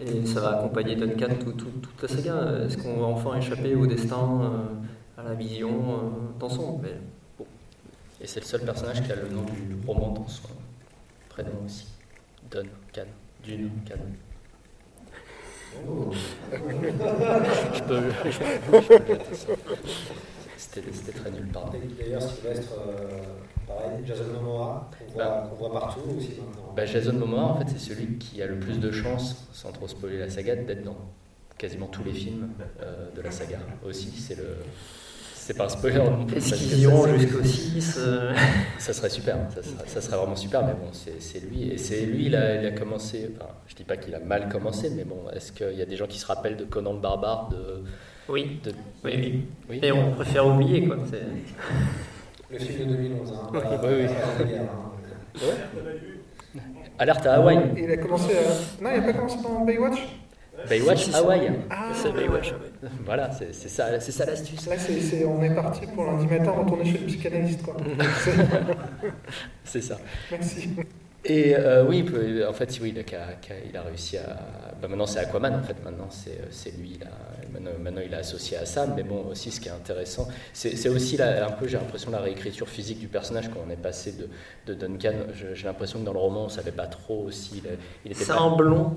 et, et ça va accompagner Duncan tout- tout- toute la saga. Est-ce qu'on va enfin échapper au destin, euh, à la vision euh, d'ensemble? Mais bon. Et c'est le seul personnage qui a le nom du roman dans son prénom aussi. Duncan. Dune, je peux- ça. C'était très nul, pardon. D'ailleurs, Sylvestre, euh, pareil, Jason Momoa, qu'on voit, Bah. voit partout aussi maintenant. Bah, Jason Momoa, en fait, c'est celui qui a le plus de chances, sans trop spoiler la saga, d'être dans quasiment tous les films euh, de la saga. Aussi, c'est le. C'est pas un spoiler non plus. Est-ce parce que qu'ils ça, iront c'est- jusqu'au 6 euh Ça serait super, ça serait, ça serait vraiment super, mais bon, c'est lui. Et c'est lui, il a, il a commencé. Enfin, je dis pas qu'il a mal commencé, mais bon, est-ce qu'il y a des gens qui se rappellent de Conan le Barbare de, Oui. de- Oui, oui. Oui. Et on préfère oublier, quoi. Le film de 2011, hein. Oui, oui, oui. hein. Alerte à Hawaï. Il a commencé à... Non, il n'a pas commencé dans Baywatch? Baywatch. Hawaï. Ah, C'est Baywatch. Voilà, c'est ça, c'est ça l'astuce. Là, c'est, c'est- on est parti pour lundi matin retourner chez le psychanalyste. Quoi. C'est- ça. Merci. Et euh, oui, en fait, oui, il a, il a réussi à. Bah maintenant, c'est Aquaman, en fait. Maintenant, c'est euh, lui. a- maintenant, maintenant, il est associé à ça. Mais bon, aussi, ce qui est intéressant, c'est aussi la- un peu, j'ai l'impression, la réécriture physique du personnage quand on est passé de, de Duncan. J'ai l'impression que dans le roman, on savait pas trop aussi. Il, il était C'est pas- un blond.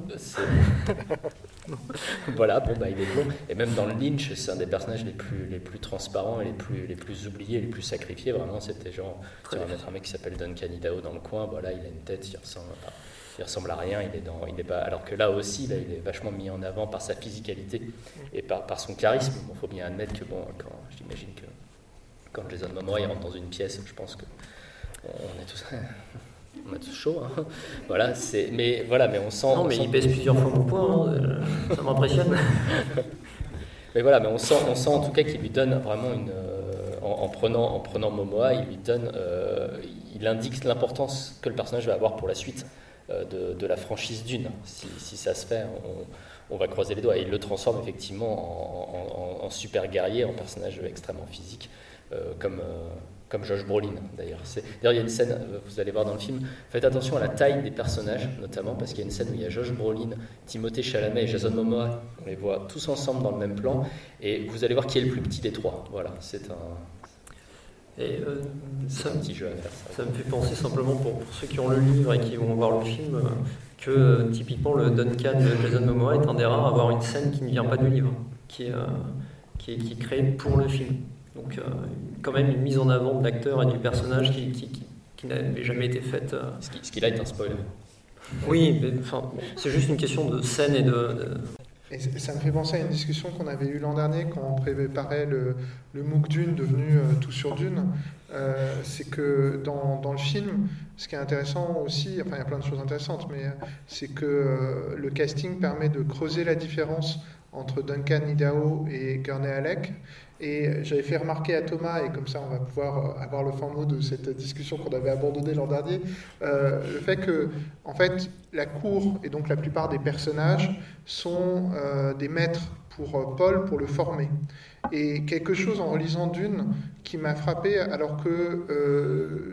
Voilà, bon, bah, il est blond. Et même dans le Lynch, c'est un des personnages les plus, les plus transparents et les plus, les plus oubliés, les plus sacrifiés. Vraiment, c'était genre, tu vas mettre un mec qui s'appelle Duncan Idaho dans le coin, voilà, il a une tête, il ressemble, il ressemble à rien, il est dans, il pas, alors que là aussi, il est vachement mis en avant par sa physicalité et par, par son charisme. Il faut bien admettre que, bon, quand, j'imagine que quand Jason Momoa il rentre dans une pièce, je pense que on est tous. On a tous chaud, hein. voilà. C'est, mais voilà, mais on sent. Non, on mais sent- il baisse plusieurs fois mon poids, hein, euh, ça m'impressionne. Mais voilà, mais on sent, on sent en tout cas qu'il lui donne vraiment une. euh, en, en prenant, en prenant Momoa, il lui donne. euh, il indique l'importance que le personnage va avoir pour la suite euh, de, de la franchise d'une. Si, si ça se fait, on, on va croiser les doigts. Et il le transforme effectivement en, en- en- en super guerrier, en personnage extrêmement physique, euh, comme. Euh, comme Josh Brolin d'ailleurs. D'ailleurs, il y a une scène, euh, vous allez voir dans le film, faites attention à la taille des personnages, notamment parce qu'il y a une scène où il y a Josh Brolin, Timothée Chalamet et Jason Momoa, on les voit tous ensemble dans le même plan, et vous allez voir qui est le plus petit des trois. Voilà, c'est un, Et euh, ça, un petit jeu à faire. ça. ça me fait penser simplement pour, pour ceux qui ont le livre et qui vont voir le film euh, que euh, typiquement le Duncan de Jason Momoa est un des rares à avoir une scène qui ne vient pas du livre, qui est, euh, qui est, qui est créée pour le film. Donc euh, quand même une mise en avant de l'acteur et du personnage qui, qui, qui- qui n'avait jamais été faite. euh. Ce qui, ce qui là est un spoiler. Oui, mais enfin, bon, c'est juste une question de scène et de... de- Et c- ça me fait penser à une discussion qu'on avait eue l'an dernier quand on préparait le, le MOOC Dune devenu euh, Tout sur Dune. Euh, c'est que dans, dans le film, ce qui est intéressant aussi, enfin il y a plein de choses intéressantes, mais c'est que euh, le casting permet de creuser la différence entre Duncan Idaho et Gurney Halleck. Et j'avais fait remarquer à Thomas, et comme ça on va pouvoir euh, avoir le fin mot de cette discussion qu'on avait abandonnée l'an dernier, euh, le fait que, en fait, la cour et donc la plupart des personnages sont euh, des maîtres pour Paul pour le former. Et quelque chose en relisant Dune qui m'a frappé, alors que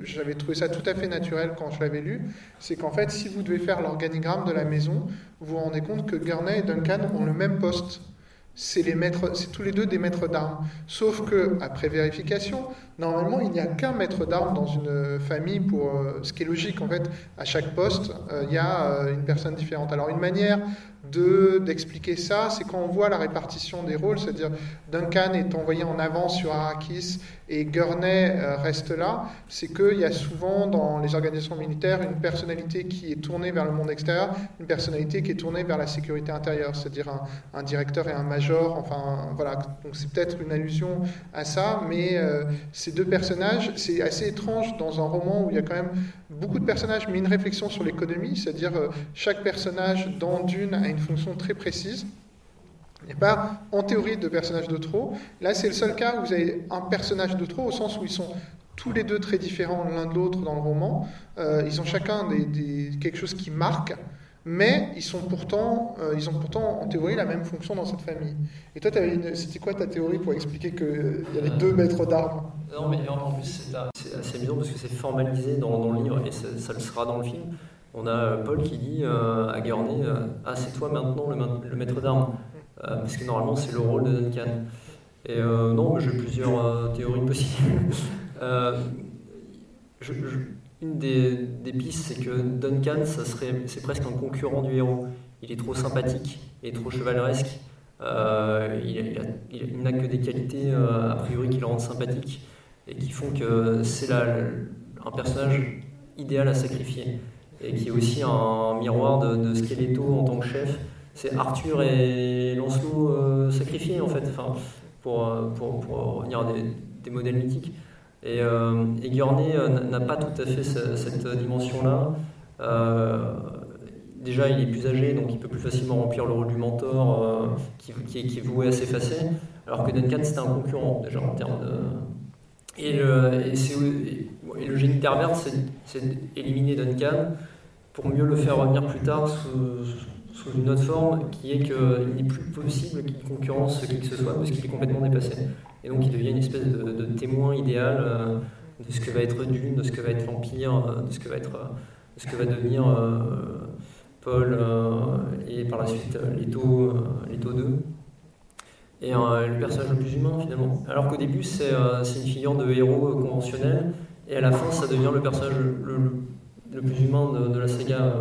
j'avais trouvé ça tout à fait naturel quand je l'avais lu, c'est qu'en fait, si vous devez faire l'organigramme de la maison, vous vous rendez compte que Gurney et Duncan ont le même poste. c'est les maîtres, c'est tous les deux des maîtres d'armes. Sauf que après vérification, normalement, il n'y a qu'un maître d'armes dans une famille pour euh, ce qui est logique en fait. À chaque poste, euh, il y a euh, une personne différente. Alors une manière de d'expliquer ça, c'est quand on voit la répartition des rôles, c'est-à-dire Duncan est envoyé en avant sur Arrakis et Gurney reste là, c'est qu'il y a souvent dans les organisations militaires une personnalité qui est tournée vers le monde extérieur, une personnalité qui est tournée vers la sécurité intérieure, c'est-à-dire un, directeur et un major. Enfin voilà, donc c'est peut-être une allusion à ça, mais ces deux personnages, c'est assez étrange dans un roman où il y a quand même beaucoup de personnages, mais une réflexion sur l'économie, c'est-à-dire chaque personnage dans Dune une fonction très précise. A pas, en théorie, de personnages de trop. Là, c'est le seul cas où vous avez un personnage de trop, au sens où ils sont tous les deux très différents l'un de l'autre dans le roman. Euh, ils ont chacun quelque chose qui marque, mais ils, sont pourtant, euh, ils ont pourtant, en théorie, la même fonction dans cette famille. Et toi, c'était quoi ta théorie pour expliquer qu'il y avait deux maîtres d'armes? Non, mais en plus, c'est assez amusant parce que c'est formalisé dans, le livre et ça, le sera dans le film. On a Paul qui dit euh, à Gurney Ah, c'est toi maintenant le, maître d'armes. parce que normalement, c'est le rôle de Duncan. Et non, j'ai plusieurs théories possibles. une des, pistes, c'est que Duncan, c'est presque un concurrent du héros. Il est trop sympathique, il est trop chevaleresque. Euh, il, n'a que des qualités euh, a priori qui le rendent sympathique et qui font que c'est un personnage idéal à sacrifier et qui est aussi un miroir de, de Skeleto en tant que chef. C'est Arthur et Lancelot euh, sacrifiés en fait, enfin, pour, revenir à des, modèles mythiques. Et, euh, Gurney euh, n'a pas tout à fait cette, dimension-là. Euh, déjà, il est plus âgé, donc il peut plus facilement remplir le rôle du mentor euh, qui, est, voué à s'effacer, alors que Duncan, c'était un concurrent, déjà, en termes de... Et le, et et génie d'Herbert, c'est d'éliminer Duncan pour mieux le faire revenir plus tard sous, une autre forme, qui est qu'il n'est plus possible qu'il concurrence qui que ce soit, parce qu'il est complètement dépassé. Et donc il devient une espèce de, témoin idéal euh, de ce que va être Dune, de ce que va être l'Empire, euh, de ce que va, être, de ce que va devenir euh, Paul et par la suite Leto, Leto 2. Et le personnage le plus humain finalement. Alors qu'au début c'est une figure de héros conventionnel, et à la fin ça devient le personnage le, le plus humain de, la saga.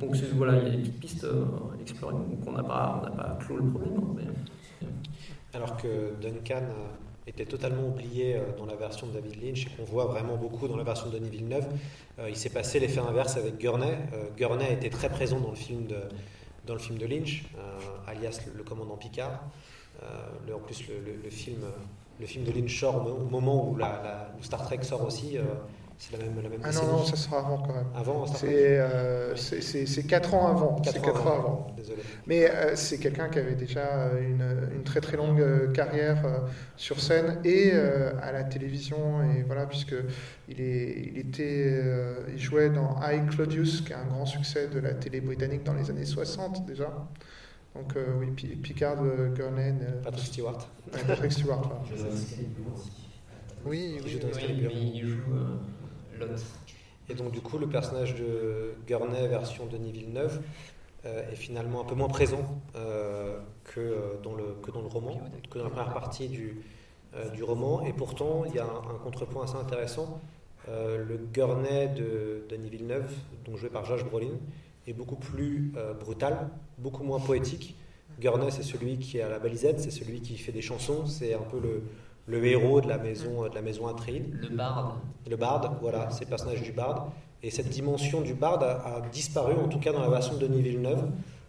Donc voilà, il y a des petites pistes à explorer. Donc on n'a pas, pas clos le problème. Alors que Duncan était totalement oublié euh, dans la version de David Lynch et qu'on voit vraiment beaucoup dans la version de Denis Villeneuve. Euh, il s'est passé l'effet inverse avec Gurney. Euh, Gurney été très présent dans le film de, dans le film de Lynch, alias le, commandant Picard. Le, en plus, le, le, film, le film de Lynch sort au, moment où Star Trek sort aussi. C'est la même, la même Ah non, non, ça sera avant quand même. Avant, c'est euh, 4 ans avant. 4 4 ans, ans avant. Désolé. Mais euh, c'est quelqu'un qui avait déjà une, une, très très longue euh, carrière euh, sur scène et euh, à la télévision. Et voilà, puisque il, est, il, était, euh, il jouait dans I, Claudius, qui est un grand succès de la télé britannique dans les années 60 déjà. Donc oui, Picard, Gurney. Patrick Stewart. Patrick Stewart, voilà. Oui, dans Excalibur. il joue Et donc du coup, le personnage de Gurney version Denis Villeneuve euh, est finalement un peu moins présent euh, que, dans le, que dans le roman, que dans la première partie du, euh, du roman. Et pourtant, il y a un, un contrepoint assez intéressant. le Gurney de Denis Villeneuve, donc joué par Josh Brolin, est beaucoup plus brutal, beaucoup moins poétique. Gurney, c'est celui qui est à la balisette, c'est celui qui fait des chansons, c'est un peu le, le héros de la maison, de la maison Atreides. Le barde. Le barde, voilà, c'est le personnage du barde. Et cette dimension du barde a, a, disparu, en tout cas dans la version de Denis Villeneuve,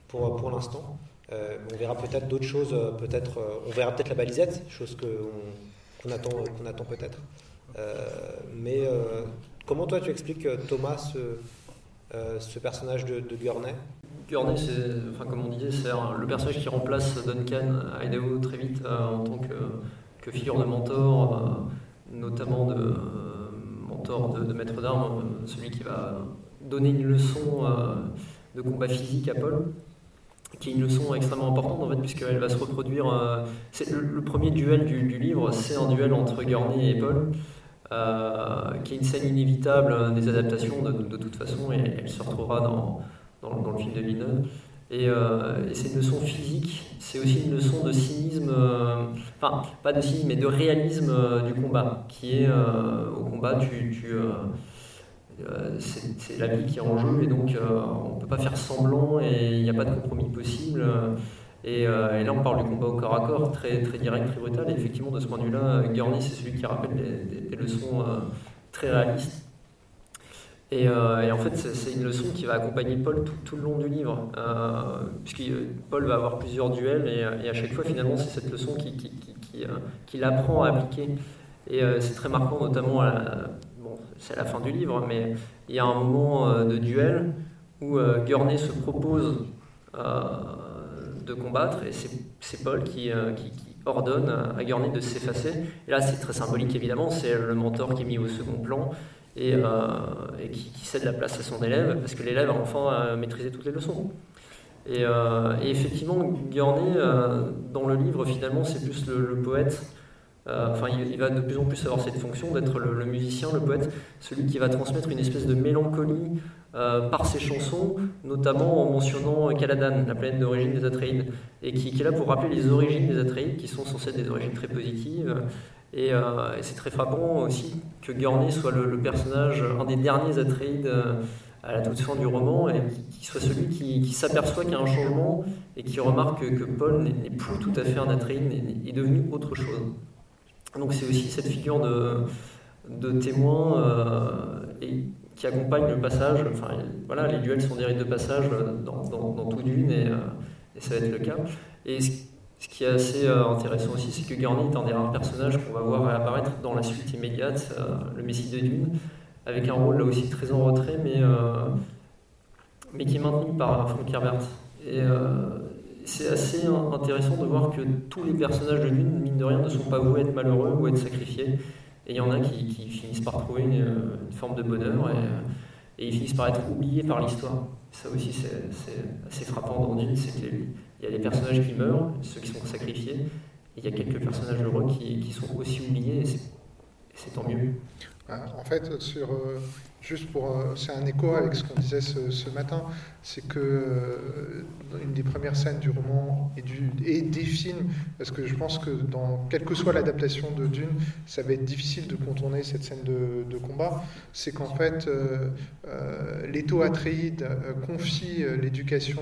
pour, pour l'instant. Euh, on verra peut-être d'autres choses, peut-être, euh, on verra peut-être la balisette, chose qu'on qu attend, qu'on attend peut-être. Euh, mais euh, comment toi tu expliques, Thomas, ce, ce personnage de, de Gurney? Gurney, enfin, comme on disait, c'est le personnage qui remplace Duncan à Idaho très vite en tant que que figure de mentor, euh, notamment de euh, mentor de, maître d'armes, euh, celui qui va donner une leçon de combat physique à Paul, qui est une leçon extrêmement importante en fait, puisqu'elle va se reproduire. le, premier duel du, livre, c'est un duel entre Gurney et Paul. Qui est une scène inévitable des adaptations de toute façon, et elle se retrouvera dans, dans, dans le film de Villeneuve. Et, c'est une leçon physique, c'est aussi une leçon de cynisme, enfin pas de cynisme, mais de réalisme du combat, qui est au combat, tu, tu c'est la vie qui est en jeu et donc on ne peut pas faire semblant et il n'y a pas de compromis possible. Et, là, on parle du combat au corps à corps, très, très direct, très brutal. Et effectivement, de ce point de vue-là, Gurney, c'est celui qui rappelle des leçons très réalistes. Et, euh, et, en fait, c'est une leçon qui va accompagner Paul tout, tout le long du livre, euh, puisque Paul va avoir plusieurs duels, et, et à chaque fois, finalement, c'est cette leçon qu'il qui, qui, apprend à appliquer. Et euh, c'est très marquant, notamment, bon, c'est à la fin du livre, mais il y a un moment euh, de duel où euh, Gurney se propose euh, de combattre, et c'est Paul qui, ordonne à Gurney de s'effacer. Et là, c'est très symbolique, évidemment, c'est le mentor qui est mis au second plan et, euh, et qui, qui, cède la place à son élève, parce que l'élève a enfin maîtrisé toutes les leçons. Et, euh, et effectivement, euh, dans le livre, finalement, c'est plus le, le poète. Enfin, il, va de plus en plus avoir cette fonction d'être le, musicien, le poète, celui qui va transmettre une espèce de mélancolie par ses chansons, notamment en mentionnant Caladan, la planète d'origine des Atreides, et qui, est là pour rappeler les origines des Atreides, qui sont censées être des origines très positives. Et, euh, c'est très frappant aussi que Gurney soit le, personnage, un des derniers Atreides euh, à la toute fin du roman, et qui, soit celui qui, s'aperçoit qu'il y a un changement et qui remarque que, que Paul n'est plus tout à fait un Atreide, est, est devenu autre chose. Donc c'est aussi cette figure de, de témoin euh, et qui accompagne le passage. Enfin, voilà, les duels sont des rites de passage dans, dans, dans tout Dune, et, et, ça va être le cas. Et ce, ce qui est assez euh, intéressant aussi, c'est que Gurney est un des rares personnages qu'on va voir apparaître dans la suite immédiate, euh, le Messie de Dune, avec un rôle là aussi très en retrait, mais, euh, mais qui est maintenu par Frank Herbert. Et c'est assez intéressant de voir que tous les personnages de Dune, mine de rien, ne sont pas voués à être malheureux ou à être sacrifiés. Et il y en a qui, finissent par trouver une, une forme de bonheur et, et, ils finissent par être oubliés par l'histoire. Ça aussi, c'est assez frappant dans Dune, c'est qu'il y a des personnages qui meurent, ceux qui sont sacrifiés, et il y a quelques personnages heureux qui, sont aussi oubliés, et c'est tant mieux. En fait, sur, euh, juste pour, euh, c'est un écho avec ce qu'on disait ce, matin, c'est que euh, une des premières scènes du roman et, des films, parce que je pense que dans quelle que soit l'adaptation de Dune, ça va être difficile de contourner cette scène de, combat, c'est qu'en fait, euh, euh, Atreides confie l'éducation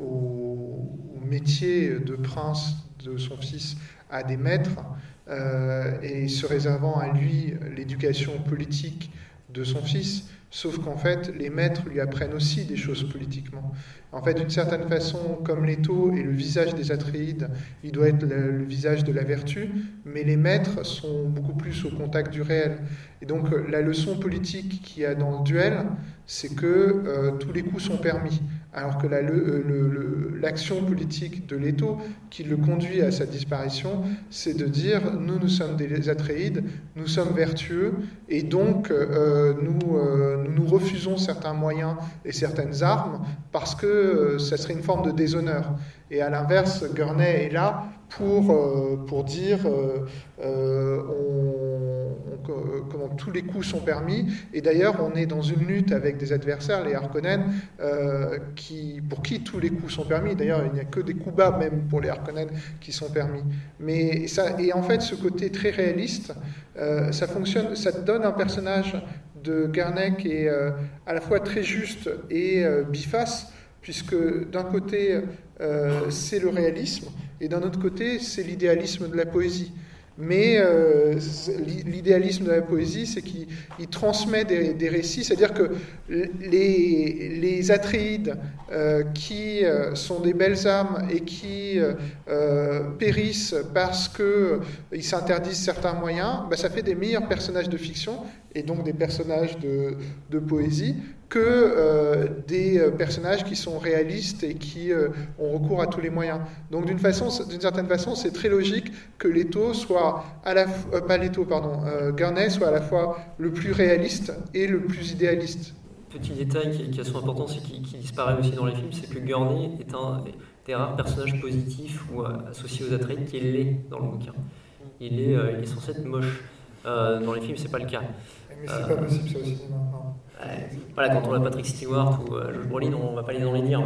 au métier de prince de son fils à des maîtres euh, et se réservant à lui l'éducation politique de son fils, sauf qu'en fait, les maîtres lui apprennent aussi des choses politiquement. En fait, d'une certaine façon, comme Leto est le visage des Atreides, il doit être le, le, visage de la vertu, mais les maîtres sont beaucoup plus au contact du réel. Et donc, la leçon politique qu'il y a dans le duel, c'est que euh, tous les coups sont permis. Alors que l'action le, le, politique de Leto, qui le conduit à sa disparition, c'est de dire nous, nous sommes des Atreides, nous sommes vertueux, et donc euh, nous, euh, nous, nous refusons certains moyens et certaines armes parce que euh, ça serait une forme de déshonneur. Et à l'inverse, Gurney est là pour, euh, pour dire euh, on, comment tous les coups sont permis. Et d'ailleurs, on est dans une lutte avec des adversaires, les Harkonnen, euh, qui, pour qui tous les coups sont permis. D'ailleurs, il n'y a que des coups bas, même pour les Harkonnen, qui sont permis. Mais ça, et en fait, ce côté très réaliste, euh, ça fonctionne, ça donne un personnage de Garnet qui est euh, à la fois très juste et biface, puisque d'un côté, c'est le réalisme, et d'un autre côté, c'est l'idéalisme de la poésie. Mais euh, l'idéalisme de la poésie, c'est qu'il transmet des, récits, c'est-à-dire que les, les euh, qui euh, sont des belles âmes et qui euh, périssent parce qu'ils s'interdisent certains moyens, bah, ça fait des meilleurs personnages de fiction et donc des personnages de, poésie que euh, des personnages qui sont réalistes et qui euh, ont recours à tous les moyens. Donc d'une certaine façon, c'est très logique que Leto soit à la euh, pas Leto, pardon, Gurney soit à la fois le plus réaliste et le plus idéaliste. Petit détail qui, qui a son importance et qui, disparaît aussi dans les films, c'est que Gurney est un des rares personnages positifs ou associés aux Atreides qui est laid dans le bouquin. Il est, il est censé être moche. Euh, dans les films, c'est pas le cas. C'est pas possible ça au cinéma. Voilà, quand on a Patrick Stewart ou euh, Josh Brolin, on va pas les dans les mais,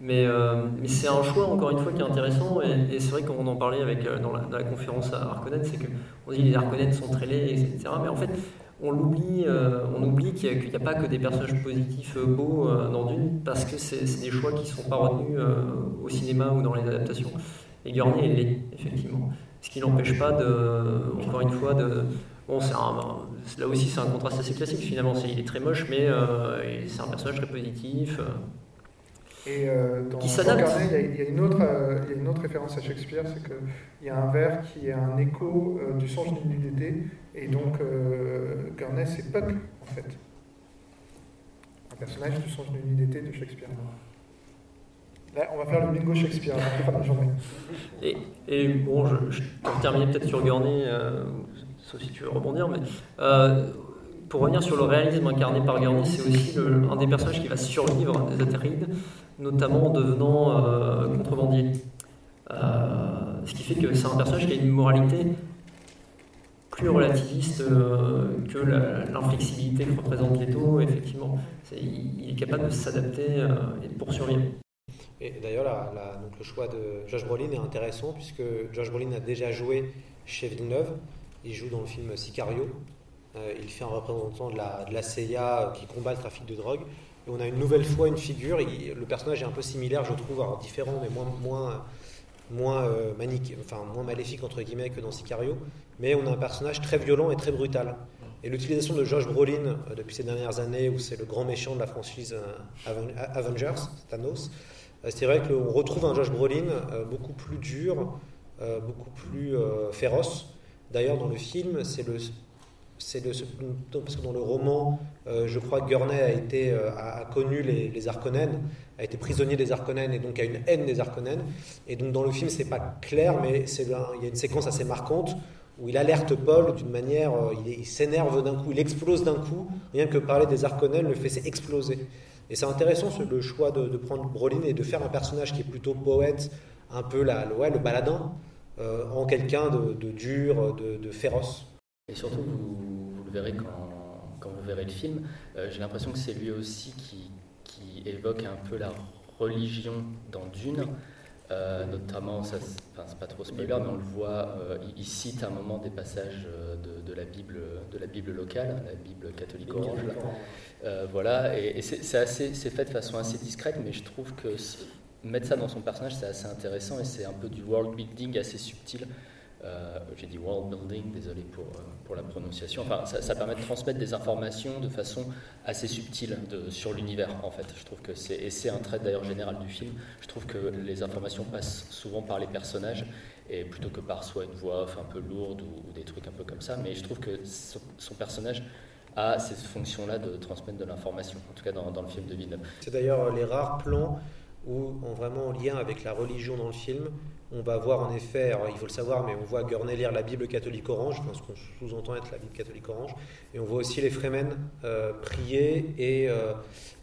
mais, euh, mais c'est un choix encore une fois qui est intéressant et, c'est vrai qu'on en parlait avec, euh, dans, la, conférence à Harkonnen, c'est qu'on dit les Harkonnen sont très laids, etc. Mais en fait, on l'oublie, euh, oublie qu'il n'y a, pas que des personnages positifs euh, beaux euh, dans Dune parce que c'est des choix qui ne sont pas retenus euh, au cinéma ou dans les adaptations. Et Gurney est laid, effectivement. Ce qui n'empêche pas de, encore une fois, de, Bon, un, là aussi, c'est un contraste assez classique finalement. il est très moche, mais euh, c'est un personnage très positif. Euh, et euh, dans, qui s'adapte. Il, il, y a une autre, il y a une autre référence à Shakespeare, c'est qu'il y a un vers qui est un écho du songe d'une nuit d'été, et donc Gurney, c'est Puck en fait. Un personnage du songe d'une nuit d'été de Shakespeare. Là, on va faire le bingo Shakespeare à la fin de la journée. Et, et bon, je, je terminer peut-être sur Gurney, si tu veux rebondir, mais euh, pour revenir sur le réalisme incarné par Gurney, c'est aussi un des personnages qui va survivre des Atreides, notamment en devenant euh, contrebandier. Euh, ce qui fait que c'est un personnage qui a une moralité plus relativiste que l'inflexibilité que représente Leto, effectivement. Il, est capable de s'adapter euh, et de poursuivre. Et d'ailleurs, le choix de Josh Brolin est intéressant puisque Josh Brolin a déjà joué chez Villeneuve. Il joue dans le film Sicario. Euh, il fait un représentant de la, CIA qui combat le trafic de drogue. Et on a une nouvelle fois une figure. Le personnage est un peu similaire, je trouve, alors différent, mais moins, moins, moins, euh, manique, enfin, moins maléfique entre guillemets que dans Sicario. Mais on a un personnage très violent et très brutal. Et l'utilisation de Josh Brolin euh, depuis ces dernières années, où c'est le grand méchant de la franchise Avengers, Thanos, c'est vrai qu'on retrouve un Josh Brolin beaucoup plus dur, beaucoup plus féroce. D'ailleurs, dans le film, c'est le, c'est parce que dans le roman, euh, je crois que Gurney a été euh, connu les, les a été prisonnier des Harkonnen et donc a une haine des Harkonnen. Et donc dans le film, c'est pas clair, mais c'est il y a une séquence assez marquante où il alerte Paul d'une manière, euh, il, s'énerve d'un coup, il explose d'un coup, rien que parler des Harkonnen le fait exploser. Et c'est intéressant ce, le choix de, de, prendre Brolin et de faire un personnage qui est plutôt poète, un peu la, ouais, le baladin, euh, en quelqu'un de, de, dur, de, de féroce. Et surtout, vous, vous le verrez quand, quand, vous verrez le film, euh, j'ai l'impression que c'est lui aussi qui, qui, évoque un peu la religion dans Dune. Euh, notamment, ça, enfin, c'est pas trop spoiler, mais on le voit, euh, il, il, cite à un moment des passages de, de, la Bible, de la Bible locale, la Bible catholique orange. Euh, voilà, et, et c'est, assez, c'est fait de façon assez discrète, mais je trouve que mettre ça dans son personnage, c'est assez intéressant et c'est un peu du world building assez subtil. Euh, j'ai dit world building, désolé pour, euh, pour la prononciation. Enfin, ça, permet de transmettre des informations de façon assez subtile sur l'univers, en fait. Je trouve que c'est, et c'est un trait d'ailleurs général du film. Je trouve que les informations passent souvent par les personnages et plutôt que par soit une voix off un peu lourde ou, des trucs un peu comme ça. Mais je trouve que son, son personnage a cette fonction-là de transmettre de l'information, en tout cas dans, dans le film de Villeneuve. C'est d'ailleurs les rares plans où, en vraiment en lien avec la religion dans le film, on va voir en effet, il faut le savoir, mais on voit Gurney lire la Bible catholique orange, enfin, ce qu'on sous-entend être la Bible catholique orange, et on voit aussi les Fremen euh, prier et, euh,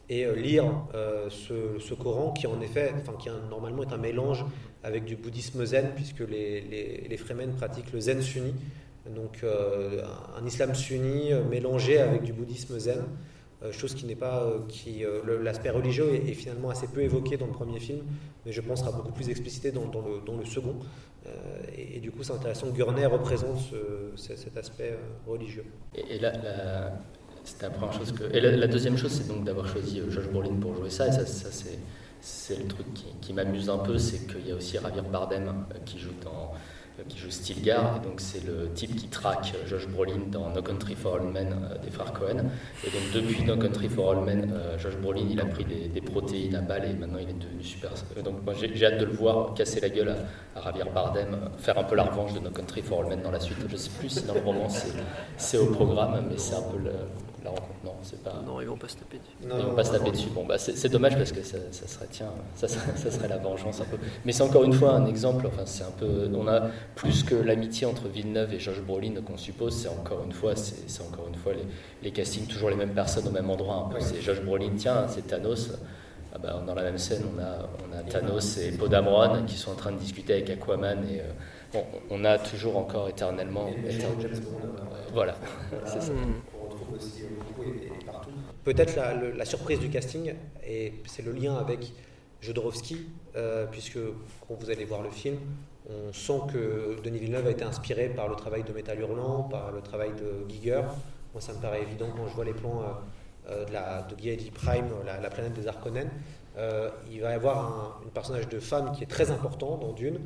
et euh, lire ce, Coran qui en effet, enfin qui normalement est un mélange avec du bouddhisme zen, puisque les, les, les Fremen pratiquent le zen sunni, donc un islam sunni mélangé avec du bouddhisme zen. Euh, chose qui n'est pas euh, qui euh, l'aspect religieux est, finalement assez peu évoqué dans le premier film mais je pense sera beaucoup plus explicité dans, le, dans le, second. Et, du coup c'est intéressant que Gurney représente ce, cet aspect religieux. Et, là, la, c'était la première chose que et la, deuxième chose c'est donc d'avoir choisi Josh Brolin pour jouer ça et ça, ça c'est c'est le truc qui, qui m'amuse un peu c'est qu'il y a aussi Javier Bardem qui joue dans qui joue Stilgar, donc c'est le type qui traque Josh Brolin dans No Country for All Men euh, des frères Cohen. Et donc depuis No Country for All Men, euh, Josh Brolin il a pris des, protéines à balles et maintenant il est devenu super. Donc moi j'ai hâte de le voir casser la gueule à, à Javier Bardem, faire un peu la revanche de No Country for All Men dans la suite. Je sais plus si dans le roman c'est au programme, mais c'est un peu le, la rencontre. Non, c'est pas. Non, ils vont pas se taper dessus. Non, ils vont pas se taper dessus. Bon, bah, c'est dommage parce que ça, ça, serait, tiens, ça, ça, serait la vengeance un peu. Mais c'est encore une fois un exemple. Enfin, c'est un peu. On a plus que l'amitié entre Villeneuve et Josh Brolin qu'on suppose. C'est encore une fois, c'est encore une fois les, les, castings toujours les mêmes personnes au même endroit. C'est Josh Brolin. Tiens, c'est Thanos. Ah bah, dans la même scène, on a, on a Thanos et Podamron qui sont en train de discuter avec Aquaman et, euh, bon, on a toujours encore éternellement. Voilà, c'est ça. Peut-être la, surprise du casting, et c'est le lien avec Jodorowsky, euh, puisque quand vous allez voir le film, on sent que Denis Villeneuve a été inspiré par le travail de Metal Hurlant, par le travail de Giger. Moi, ça me paraît évident quand je vois les plans euh, euh, de, la, de Guy Prime, la, planète des Arconen. il va y avoir un, personnage de femme qui est très important dans Dune,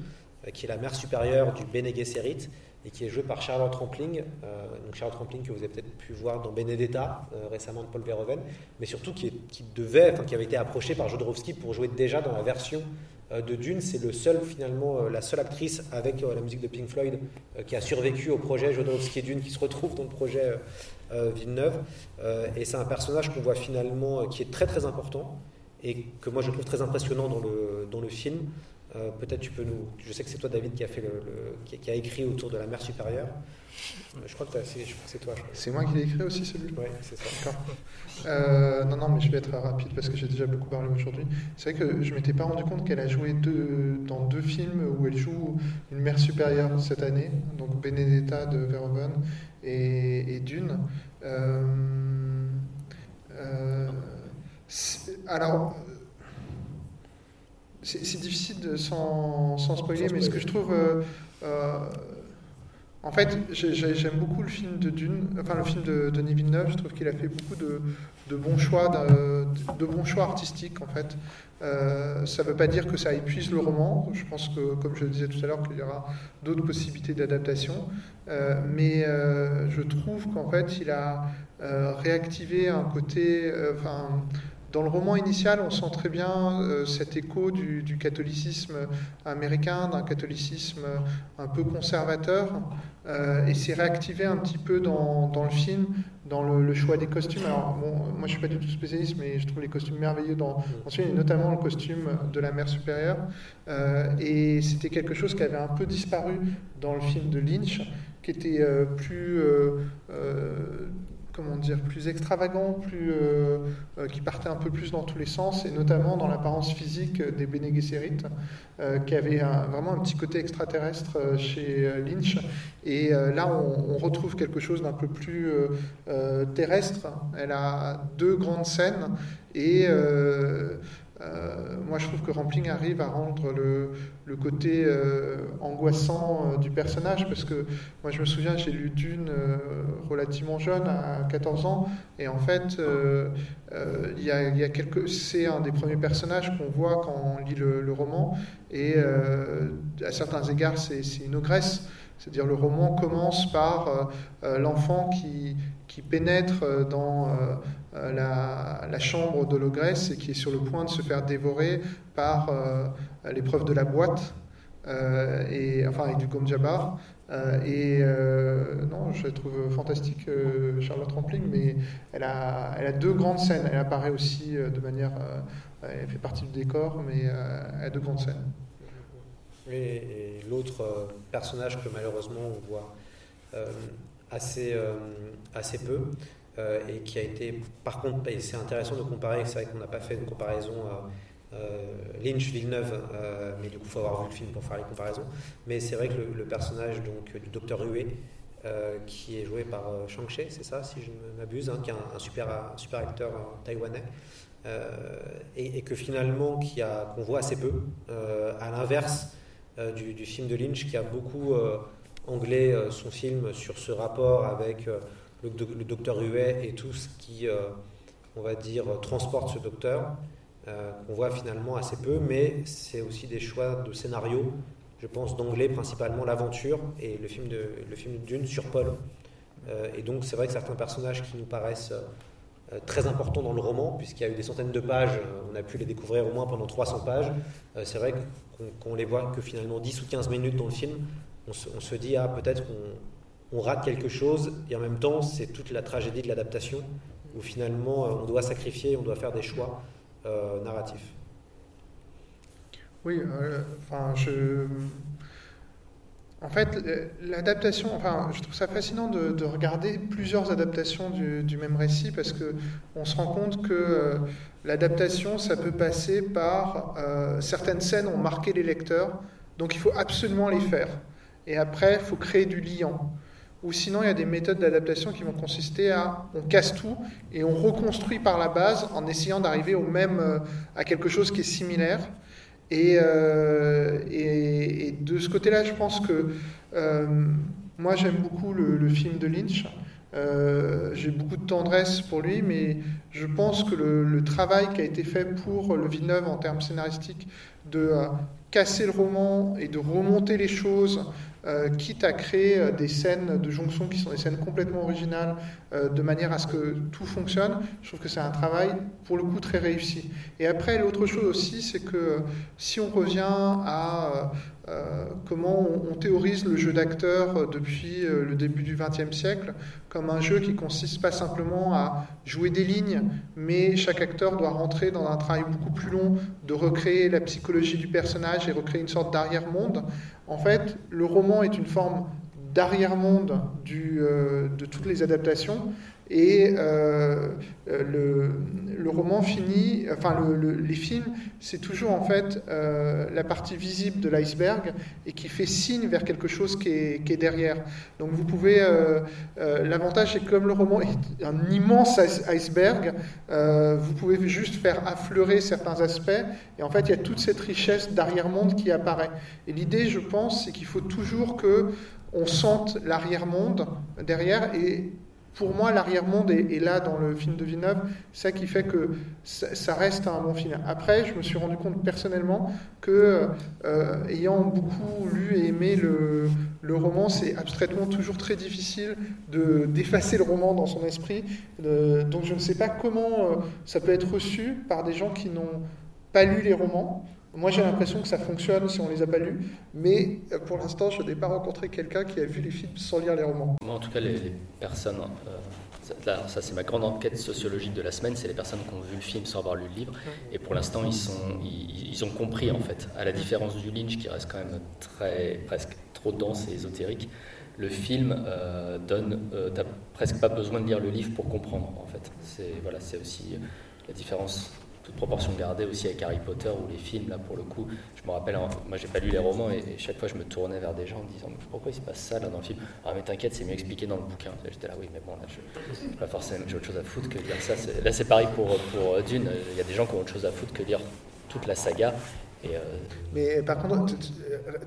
qui est la mère supérieure du Bene Gesserit, et qui est joué par Charlotte Rampling. Euh, donc Charlotte Rampling que vous avez peut-être pu voir dans Benedetta euh, récemment de Paul Verhoeven, mais surtout qui, qui devait, enfin, qui avait été approché par Jodorowsky pour jouer déjà dans la version euh, de Dune. C'est le seul finalement la seule actrice avec la musique de Pink Floyd qui a survécu au projet Jodorowsky et Dune qui se retrouve dans le projet Villeneuve. et c'est un personnage qu'on voit finalement qui est très très important et que moi je trouve très impressionnant dans le, dans le film. Euh, peut-être tu peux nous. Je sais que c'est toi, David, qui a, fait le, qui, a écrit autour de la mer supérieure. Euh, je crois que c'est toi. C'est moi qui l'ai écrit aussi, celui Oui, c'est ça. Euh, non, non, mais je vais être rapide parce que j'ai déjà beaucoup parlé aujourd'hui. C'est vrai que je m'étais pas rendu compte qu'elle a joué deux, dans deux films où elle joue une mère supérieure cette année, donc Benedetta de Verhoeven et, et Dune. alors c'est difficile de, sans, spoiler, mais ce que je trouve. Euh, euh, en fait, j'aime beaucoup le film de Dune, enfin le film de Denis Villeneuve. Je trouve qu'il a fait beaucoup de, bons choix, de, bons choix artistiques en fait. Euh, ça ne veut pas dire que ça épuise le roman. Je pense que, comme je le disais tout à l'heure, qu'il y aura d'autres possibilités d'adaptation. mais je trouve qu'en fait, il a réactivé un côté, dans le roman initial, on sent très bien euh, cet écho du, catholicisme américain, d'un catholicisme un peu conservateur, euh, et c'est réactivé un petit peu dans, le film, dans le, choix des costumes. Alors, moi je ne suis pas du tout spécialiste, mais je trouve les costumes merveilleux dans, ce film, et notamment le costume de la mère supérieure. Euh, et c'était quelque chose qui avait un peu disparu dans le film de Lynch, qui était plus comment dire, plus extravagant, plus, euh, euh, qui partait un peu plus dans tous les sens, et notamment dans l'apparence physique des Bene Gesserit, euh, qui avait vraiment un petit côté extraterrestre chez Lynch. Et là, on, retrouve quelque chose d'un peu plus terrestre. Elle a deux grandes scènes, et euh, moi, je trouve que Rampling arrive à rendre le, côté euh, angoissant euh, du personnage, parce que moi, je me souviens, j'ai lu Dune relativement jeune, à 14 ans, et en fait, il y, a, y c'est un des premiers personnages qu'on voit quand on lit le, roman, et à certains égards, c'est une ogresse. C'est-à-dire le roman commence par l'enfant qui pénètre dans euh, la, chambre de l'ogresse et qui est sur le point de se faire dévorer par euh, l'épreuve de la boîte, euh, et, enfin avec du Gomjabar. et non, je la trouve fantastique, Charlotte Rampling, mais elle a, deux grandes scènes. Elle apparaît aussi de manière. elle fait partie du décor, mais elle a deux grandes scènes. Et, l'autre personnage que malheureusement on voit assez, assez peu, euh, et qui a été, par contre, c'est intéressant de comparer, c'est vrai qu'on n'a pas fait de comparaison euh, Lynch-Villeneuve, euh, mais du coup, il faut avoir vu le film pour faire les comparaisons. Mais c'est vrai que le, personnage donc, du docteur Hué, qui est joué par Shang Chi, c'est ça, si je ne m'abuse, hein, qui est un, super, acteur taïwanais, et, que finalement, qu'on voit assez peu, à l'inverse du, du, film de Lynch, qui a beaucoup anglais son film sur ce rapport avec le, docteur Huet et tout ce qui, euh, on va dire, transporte ce docteur, euh, qu'on voit finalement assez peu, mais c'est aussi des choix de scénario, je pense d'anglais principalement l'aventure et le film de, le film Dune sur Paul. Euh, et donc c'est vrai que certains personnages qui nous paraissent très importants dans le roman, puisqu'il y a eu des centaines de pages, on a pu les découvrir au moins pendant 300 pages, c'est vrai qu'on les voit que finalement 10 ou 15 minutes dans le film, on se, on se dit, ah peut-être qu'on on rate quelque chose, et en même temps, c'est toute la tragédie de l'adaptation, où finalement, euh, on doit sacrifier, on doit faire des choix euh, narratifs. Oui, euh, enfin, je. En fait, l'adaptation, enfin, je trouve ça fascinant de, regarder plusieurs adaptations du, même récit parce que on se rend compte que l'adaptation, ça peut passer par certaines scènes ont marqué les lecteurs, donc il faut absolument les faire. et après, il faut créer du liant. Ou sinon, il y a des méthodes d'adaptation qui vont consister à on casse tout et on reconstruit par la base en essayant d'arriver au même, euh, à quelque chose qui est similaire. Et, euh, de ce côté-là, je pense que euh, moi, j'aime beaucoup le, film de Lynch. J'ai beaucoup de tendresse pour lui, mais je pense que le, le, travail qui a été fait pour le Villeneuve en termes scénaristiques de casser le roman et de remonter les choses, euh, quitte à créer euh, des scènes de jonction qui sont des scènes complètement originales, euh, de manière à ce que tout fonctionne, je trouve que c'est un travail pour le coup très réussi. Et après, l'autre chose aussi, c'est que si on revient à euh, comment on, théorise le jeu d'acteur depuis euh, le début du XXe siècle comme un jeu qui consiste pas simplement à jouer des lignes, mais chaque acteur doit rentrer dans un travail beaucoup plus long de recréer la psychologie du personnage et recréer une sorte d'arrière-monde. En fait, le roman est une forme d'arrière-monde euh, de toutes les adaptations, et euh, le, le, roman finit, enfin le, le, les films, c'est toujours en fait euh, la partie visible de l'iceberg et qui fait signe vers quelque chose qui est, derrière. Donc vous pouvez, euh, euh l'avantage c'est que comme le roman est un immense iceberg, euh, vous pouvez juste faire affleurer certains aspects et en fait il y a toute cette richesse d'arrière-monde qui apparaît. Et l'idée, je pense, c'est qu'il faut toujours que on sente l'arrière-monde derrière et pour moi, l'arrière-monde est, là dans le film de Villeneuve, ça qui fait que ça, reste un bon film. Après, je me suis rendu compte personnellement que, euh, ayant beaucoup lu et aimé le, roman, c'est abstraitement toujours très difficile d'effacer le roman dans son esprit. Euh, donc, je ne sais pas comment euh, ça peut être reçu par des gens qui n'ont pas lu les romans. Moi, j'ai l'impression que ça fonctionne si on les a pas lus, mais euh, pour l'instant, je n'ai pas rencontré quelqu'un qui a vu les films sans lire les romans. Moi, en tout cas, les, personnes, euh, là, ça c'est ma grande enquête sociologique de la semaine, c'est les personnes qui ont vu le film sans avoir lu le livre, et pour l'instant, ils, ont compris, en fait, à la différence du Lynch, qui reste quand même très, presque trop dense et ésotérique, le film euh, donne, euh, t'as presque pas besoin de lire le livre pour comprendre, en fait. C'est voilà, aussi la différence toute proportion gardée aussi avec Harry Potter ou les films là pour le coup. Je me rappelle moi j'ai pas lu les romans et, chaque fois je me tournais vers des gens en me disant pourquoi il se passe ça là dans le film? Ah mais t'inquiète c'est mieux expliqué dans le bouquin. J'étais là oui mais bon là je pas forcément j'ai autre chose à foutre que lire ça. Là c'est pareil pour pour Dune. Il y a des gens qui ont autre chose à foutre que lire toute la saga et, euh... mais par contre tu,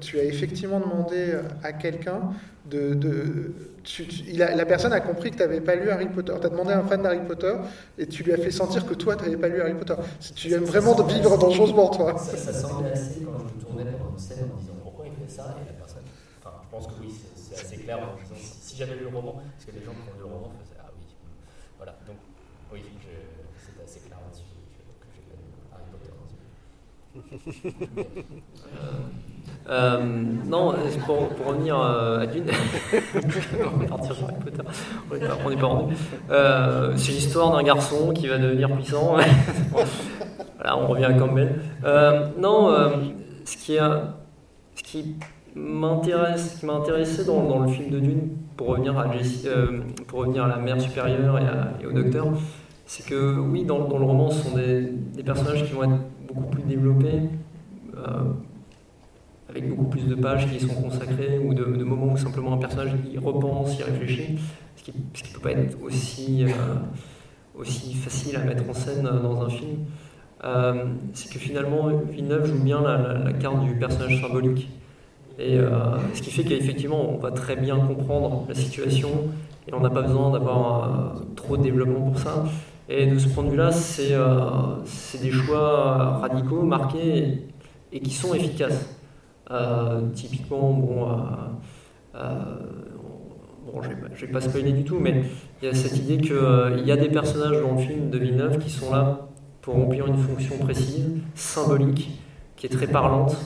tu, as effectivement demandé à quelqu'un de, de tu, tu, il a, la personne a compris que tu n'avais pas lu Harry Potter. Tu as demandé à un fan d'Harry Potter et tu lui as fait sentir que toi, tu n'avais pas lu Harry Potter. Tu aimes vraiment de vivre dangereusement, toi. Ça, ça semblait assez quand je me tournais pendant une scène en disant pourquoi il fait ça et la personne. Enfin, je pense que oui, c'est assez clair en disant si, j'avais lu le roman, parce que les gens qui ont lu le roman faisaient ah oui. Voilà, donc oui, c'était assez clair là-dessus que j'ai pas lu Harry Potter. Euh, non, pour, pour, revenir euh, à Dune, on n'est pas rendu. Euh, c'est l'histoire d'un garçon qui va devenir puissant. voilà, on revient à Campbell. Non, ce qui, ce qui m'intéresse, qui m'a intéressé dans, le film de Dune, pour revenir à, pour revenir à la mère supérieure et, au docteur, c'est que oui, dans, le roman, ce sont des, personnages qui vont être beaucoup plus développés avec beaucoup plus de pages qui sont consacrées ou de, moments où simplement un personnage y repense, y réfléchit, ce qui ne peut pas être aussi, euh, aussi facile à mettre en scène dans un film. Euh, c'est que finalement, Villeneuve joue bien la, carte du personnage symbolique. Et euh, ce qui fait qu'effectivement, on va très bien comprendre la situation et on n'a pas besoin d'avoir trop de développement pour ça. Et de ce point de vue-là, c'est des choix radicaux, marqués et qui sont efficaces. Euh, typiquement, bon, euh, euh, bon je ne vais, pas spoiler du tout, mais il y a cette idée qu'il y a des personnages dans le film de Villeneuve qui sont là pour remplir une fonction précise, symbolique, qui est très parlante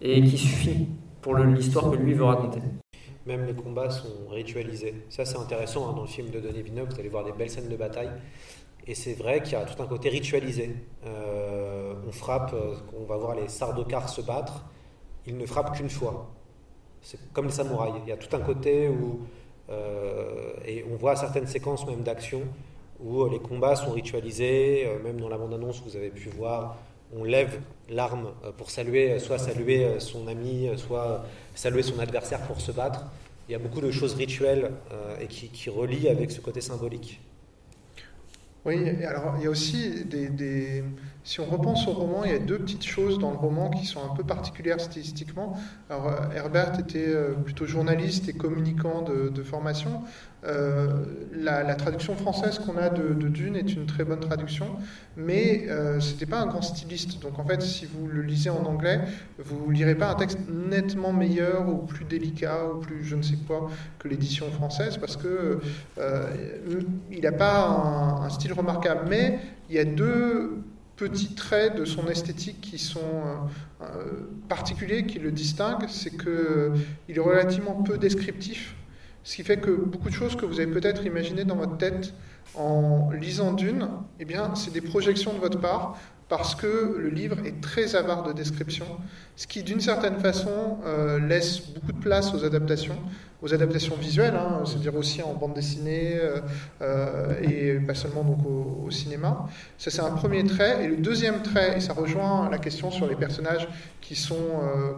et qui suffit pour l'histoire que lui veut raconter. Même les combats sont ritualisés. Ça, c'est intéressant hein, dans le film de Denis Villeneuve. Vous allez voir des belles scènes de bataille. Et c'est vrai qu'il y a tout un côté ritualisé. On frappe, on va voir les sardocars se battre il ne frappe qu'une fois. C'est comme les samouraïs. Il y a tout un côté où. Euh, et on voit certaines séquences même d'action où les combats sont ritualisés. Euh, même dans la bande-annonce, vous avez pu voir on lève l'arme pour saluer, soit saluer son ami, soit saluer son adversaire pour se battre. Il y a beaucoup de choses rituelles et qui, qui relient avec ce côté symbolique. Oui, alors il y a aussi des, Si on repense au roman, il y a deux petites choses dans le roman qui sont un peu particulières stylistiquement. Alors Herbert était euh, plutôt journaliste et communicant de formation, euh, la, traduction française qu'on a de, Dune est une très bonne traduction, mais euh, ce n'était pas un grand styliste. Donc en fait, si vous le lisez en anglais, vous ne lirez pas un texte nettement meilleur ou plus délicat ou plus je ne sais quoi que l'édition française parce que euh, il n'a pas un, style remarquable. Mais il y a deux petits traits de son esthétique qui sont particuliers, qui le distinguent. C'est qu'il est relativement peu descriptif ce qui fait que beaucoup de choses que vous avez peut-être imaginées dans votre tête en lisant Dune, eh bien, c'est des projections de votre part parce que le livre est très avare de descriptions, ce qui d'une certaine façon euh, laisse beaucoup de place aux adaptations, aux adaptations visuelles, hein, c'est-à-dire aussi en bande dessinée euh, euh, et pas seulement donc au, cinéma. Ça c'est un premier trait. Et le deuxième trait, et ça rejoint la question sur les personnages qui sont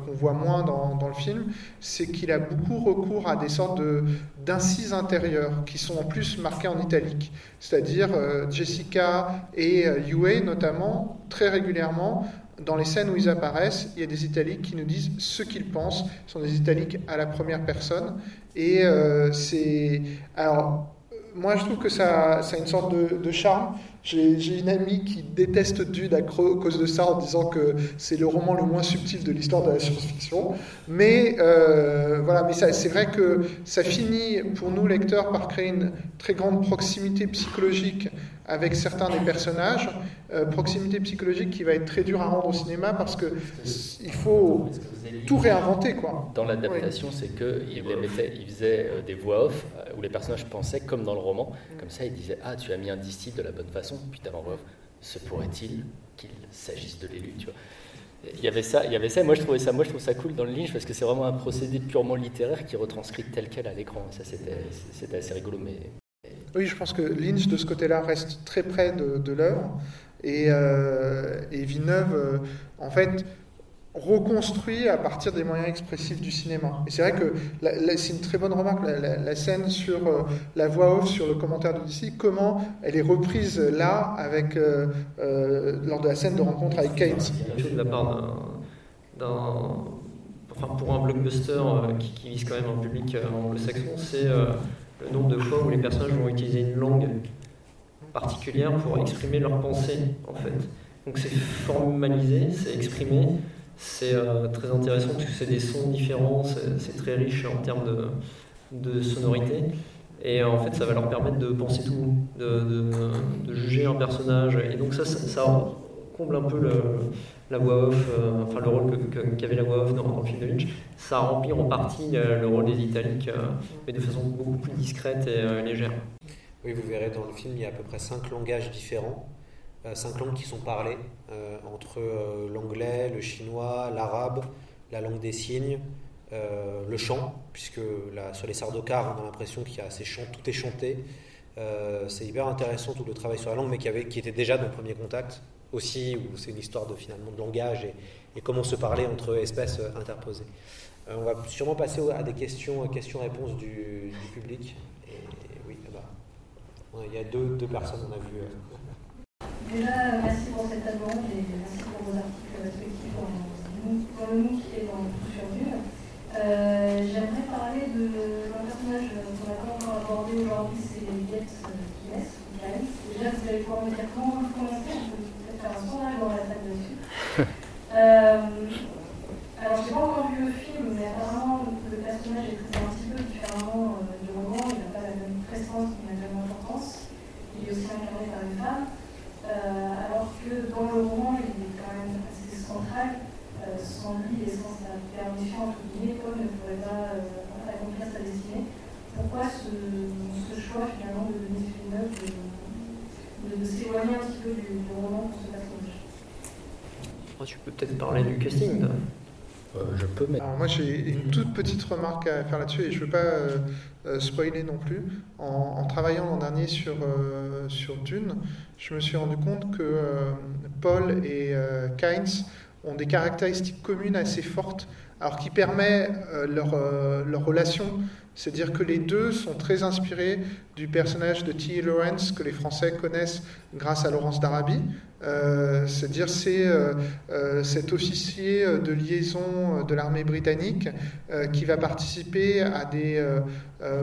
qu'on voit moins dans, dans le film, c'est qu'il a beaucoup recours à des sortes de, d'incises intérieures qui sont en plus marquées en italique, c'est-à-dire Jessica et Yue notamment très régulièrement dans les scènes où ils apparaissent, il y a des italiques qui nous disent ce qu'ils pensent. Ce sont des italiques à la première personne. Et euh, c'est. Alors, moi, je trouve que ça, ça a une sorte de, charme. J'ai une amie qui déteste Dune à cause de ça, en disant que c'est le roman le moins subtil de l'histoire de la science-fiction. Mais euh, voilà, mais c'est vrai que ça finit pour nous lecteurs par créer une très grande proximité psychologique avec certains des personnages, euh, proximité psychologique qui va être très dure à rendre au cinéma parce que il faut tout réinventer quoi. Dans l'adaptation, c'est que il, il faisait euh, des voix off euh, où les personnages pensaient comme dans le roman, mm. comme ça ils disaient ah tu as mis un distil de la bonne façon, puis t'avais voix off, se pourrait-il qu'il s'agisse de l'élu, tu vois? Il y avait ça, il y avait ça. Moi, je trouvais ça, moi, je trouve ça cool dans le Lynch parce que c'est vraiment un procédé purement littéraire qui retranscrit tel quel à l'écran. Ça, c'était, c'était assez rigolo, mais oui, je pense que Lynch, de ce côté-là, reste très près de, l'œuvre. Et, euh, Villeneuve, euh, en fait, reconstruit à partir des moyens expressifs du cinéma. Et c'est vrai que c'est une très bonne remarque, la, scène sur euh, la voix off, sur le commentaire de DC, comment elle est reprise là, avec, lors de la scène de rencontre avec Kate. De la part d'un. Enfin, pour un blockbuster qui, qui, vise quand même un public anglo-saxon, c'est le nombre de fois où les personnages vont utiliser une langue particulière pour exprimer leurs pensées, en fait. Donc c'est formalisé, c'est exprimé, c'est euh, très intéressant parce que c'est des sons différents, c'est très riche en termes de, sonorité. Et en fait, ça va leur permettre de penser tout, de, de, juger un personnage. Et donc ça, ça, comble un peu le, la voix off, euh, enfin le rôle qu'avait la voix off dans, le film de Lynch, ça remplit en partie euh, le rôle des italiques, euh, mais de façon beaucoup plus discrète et légère. Oui, vous verrez dans le film, il y a à peu près cinq langages différents, cinq langues qui sont parlées entre l'anglais, le chinois, l'arabe, la langue des signes, le chant, puisque là, sur les sardocars, on a l'impression qu'il y a ces chants, tout est chanté. c'est hyper intéressant tout le travail sur la langue, mais qui, avait, qui était déjà dans le premier contact aussi, où c'est une histoire de, finalement de langage et, comment se parler entre espèces euh, interposées. Euh, on va sûrement passer à des questions, questions-réponses du, public. Oui, il y a deux, personnes, on a vu. Euh. Déjà, merci pour cette table et merci pour vos articles respectifs dans le MOOC et dans. Euh, J'aimerais parler d'un personnage qu'on a pas encore abordé aujourd'hui, c'est Yet Kines. Déjà, vous allez pouvoir me dire comment commencez faire un sondage dans la salle dessus. euh, alors, je n'ai pas encore vu le film, mais apparemment, le personnage est traité un petit peu différemment euh, du roman. Il n'a pas la même présence ni la même importance. Il est aussi incarné par une femme. Euh, alors que dans le roman, il est quand même assez central. Sans lui et sans sa permission, entre guillemets, Paul ne pourrait pas accomplir sa destinée. Pourquoi ce, choix finalement de Denis Villeneuve de, de s'éloigner un petit peu du, roman ce tu peux peut-être parler du casting. je peux mettre. Alors moi j'ai une toute petite remarque à faire là-dessus et je ne veux pas euh, euh, spoiler non plus. En, en travaillant l'an dernier sur, euh, sur Dune, je me suis rendu compte que euh, Paul et euh, Kynes ont des caractéristiques communes assez fortes, alors qui permet euh, leur, euh, leur relation. C'est-à-dire que les deux sont très inspirés du personnage de T. Lawrence que les Français connaissent grâce à Laurence d'Arabie. Euh, C'est-à-dire c'est euh, euh, cet officier de liaison de l'armée britannique qui va participer à des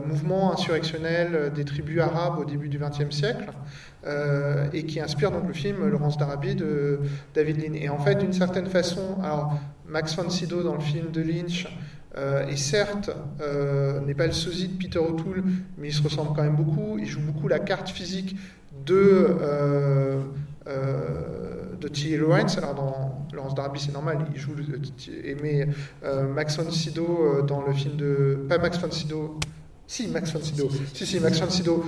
mouvements insurrectionnels des tribus arabes au début du XXe siècle et qui inspire donc le film Laurence d'Arabie de David Lean. Et en fait, d'une certaine façon, alors Max von Sydow dans le film de Lynch euh, et certes, euh, n'est pas le sosie de Peter O'Toole, mais il se ressemble quand même beaucoup. Il joue beaucoup la carte physique de, euh, euh, de T. Lawrence. Alors dans Laurence Darby, c'est normal, il joue. euh, Max von Sydow dans le film de. Pas Max von Sydow. Si, Max von Sydow. Si, si, Max von Sydow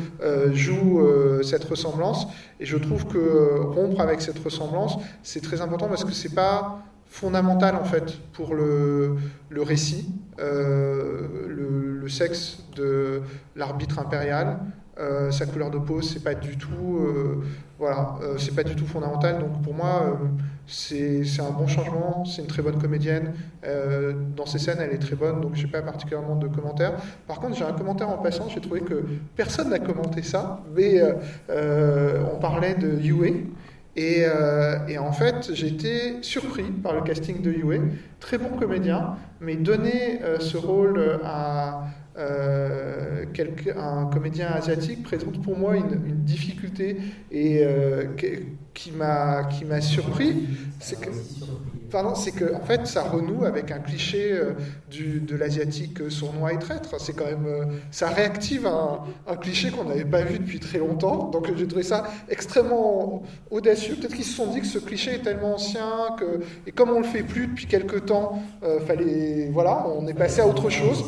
joue cette ressemblance. Et je trouve que rompre avec cette ressemblance, c'est très important parce que c'est pas fondamental en fait pour le, le récit, euh, le, sexe de l'arbitre impérial, euh, sa couleur de peau, c'est pas du tout, euh, voilà, c'est pas du tout fondamental. Donc pour moi, c'est un bon changement, c'est une très bonne comédienne. Dans ses scènes, elle est très bonne, donc j'ai pas particulièrement de commentaires. Par contre, j'ai un commentaire en passant. J'ai trouvé que personne n'a commenté ça, mais on parlait de Yue. Et, euh, et en fait, été surpris par le casting de Yue. Très bon comédien, mais donner euh, ce rôle à euh, un comédien asiatique présente pour moi une, une difficulté et qui m'a qui m'a surpris. C'est que en fait, ça renoue avec un cliché euh, de l'asiatique euh, sournois et traître. C'est quand même, euh, ça réactive un, cliché qu'on n'avait pas vu depuis très longtemps. Donc j'ai trouvé ça extrêmement audacieux. Peut-être qu'ils se sont dit que ce cliché est tellement ancien que, et comme on le fait plus depuis quelques temps, euh, fallait, voilà, on est passé à autre chose.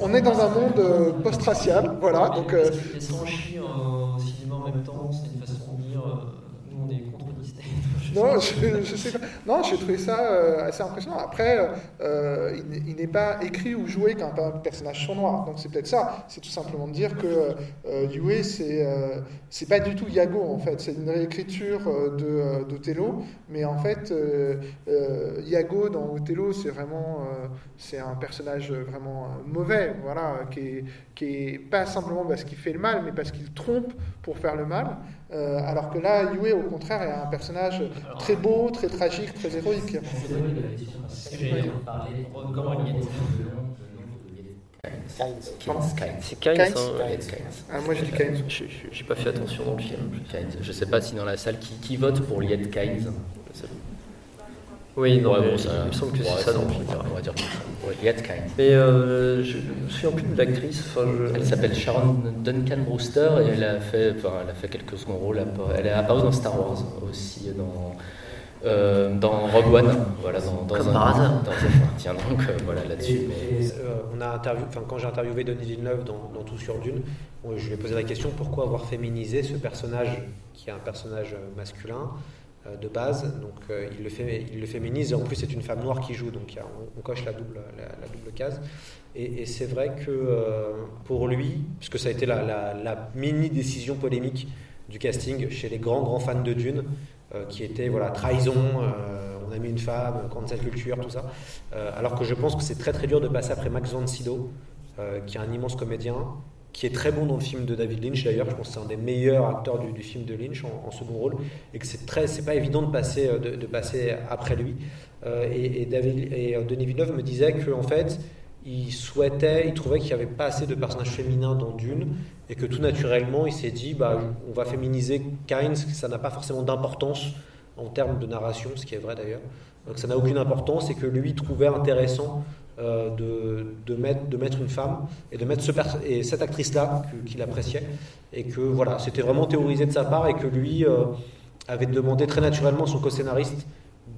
On est dans un monde post-racial, voilà. Donc en de dire euh, nous on est contre Disney. Non, je, je sais pas. Non, j'ai trouvé ça euh, assez impressionnant. Après, euh, il n'est- il n'est pas écrit ou joué qu'un un personnage sournois. Donc c'est peut-être ça. C'est tout simplement de dire que euh, Yue, c'est euh, pas du tout Iago en fait. C'est une réécriture euh, de euh, d'Othello, mais en fait, euh, euh, Iago dans Othello, c'est vraiment euh, c'est un personnage vraiment euh, mauvais, voilà, qui est, qui est pas simplement parce qu'il fait le mal, mais parce qu'il trompe pour faire le mal. Euh, alors que là, Yue, au contraire, est un personnage très beau, très tragique, très héroïque. C'est Kynes. hein, ouais. Ah, moi, j'ai dit Kynes. J'ai pas fait attention dans le film. Kynes. Je sais pas si dans la salle qui, qui vote pour Liette Kynes. Oui, non, Ouais, mais bon, ça- il me semble que c'est ça dans le on film. va- On va dire ça. Ouais, Liette Kynes. Mais euh, je me souviens plus de l'actrice. Enfin, je... Elle s'appelle Sharon Duncan Brewster et elle a fait, enfin, elle a fait quelques seconds rôles. Elle est apparue dans Star Wars aussi, dans, euh, dans Rogue One. Voilà, dans, dans Comme un, par hasard. dans un- tiens donc, euh, voilà là-dessus. Mais- euh, on a enfin, quand j'ai interviewé Denis Villeneuve dans, dans Tout sur Dune, je lui ai posé la question pourquoi avoir féminisé ce personnage qui est un personnage euh, masculin? euh, de base. Donc euh, il, le fait, il le féminise en plus c'est une femme noire qui joue, donc on, coche la double, la, double case. Et, c'est vrai que euh, pour lui, puisque ça a été la, la- mini décision polémique du casting chez les grands grands fans de Dune, euh, qui était voilà trahison. euh, on a mis une femme, cancel culture, tout ça. Euh, alors que je pense que c'est très très dur de passer après Max von Sydow, euh, qui est un immense comédien, qui est très bon dans le film de David Lynch d'ailleurs. Je pense que c'est un des meilleurs acteurs du, film de Lynch en, second rôle, et que c'est très, c'est pas évident de passer euh, de, passer après lui. Euh, et euh, Denis Villeneuve me disait que en fait il souhaitait, il trouvait qu'il n'y avait pas assez de personnages féminins dans Dune et que tout naturellement il s'est dit bah, on va féminiser Kynes, ça n'a pas forcément d'importance en termes de narration, ce qui est vrai d'ailleurs. Donc ça n'a aucune importance et que lui trouvait intéressant euh, de, mettre, une femme et de mettre cette actrice-là qu'il appréciait et que voilà, c'était vraiment théorisé de sa part et que lui euh, avait demandé très naturellement à son co-scénariste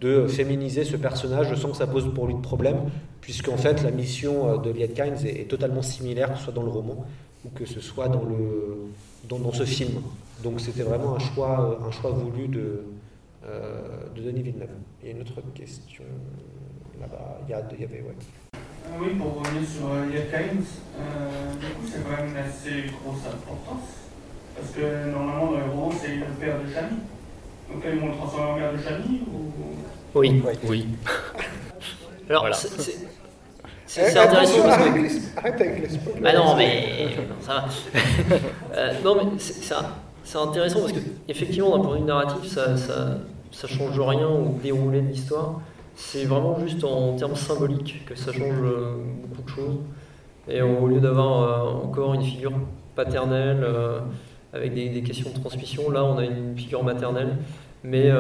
de féminiser ce personnage sans que ça pose pour lui de problème, puisqu'en fait la mission euh, de Liette Kynes est, totalement similaire, que ce soit dans le roman ou que ce soit dans, ce film. Donc c'était vraiment un choix, un choix voulu de, de Denis Villeneuve. Il y a une autre question. Là-bas, il y, a- il y avait, ouais. Euh, Oui, pour revenir sur euh, Liam Kynes, euh, du coup, c'est quand même une assez grosse importance. Parce que normalement, dans les romans, c'est le père de Chani. Donc là, ils vont le transformer en mère de Chani ou... Oui. Oui. Alors, Voilà. c'est- c'est c'est- Eh, c'est intéressant arrête que. avec les- arrête avec les spoilers. Ah non, mais non, ça va. Euh, non, mais c'est c'est un- c'est intéressant parce que, effectivement, d'un point de vue narratif, ça, ça, ça change rien au déroulé de l'histoire. C'est vraiment juste en termes symboliques que ça change euh, beaucoup de choses. Et au lieu d'avoir euh, encore une figure paternelle euh, avec des, questions de transmission, là, on a une figure maternelle. Mais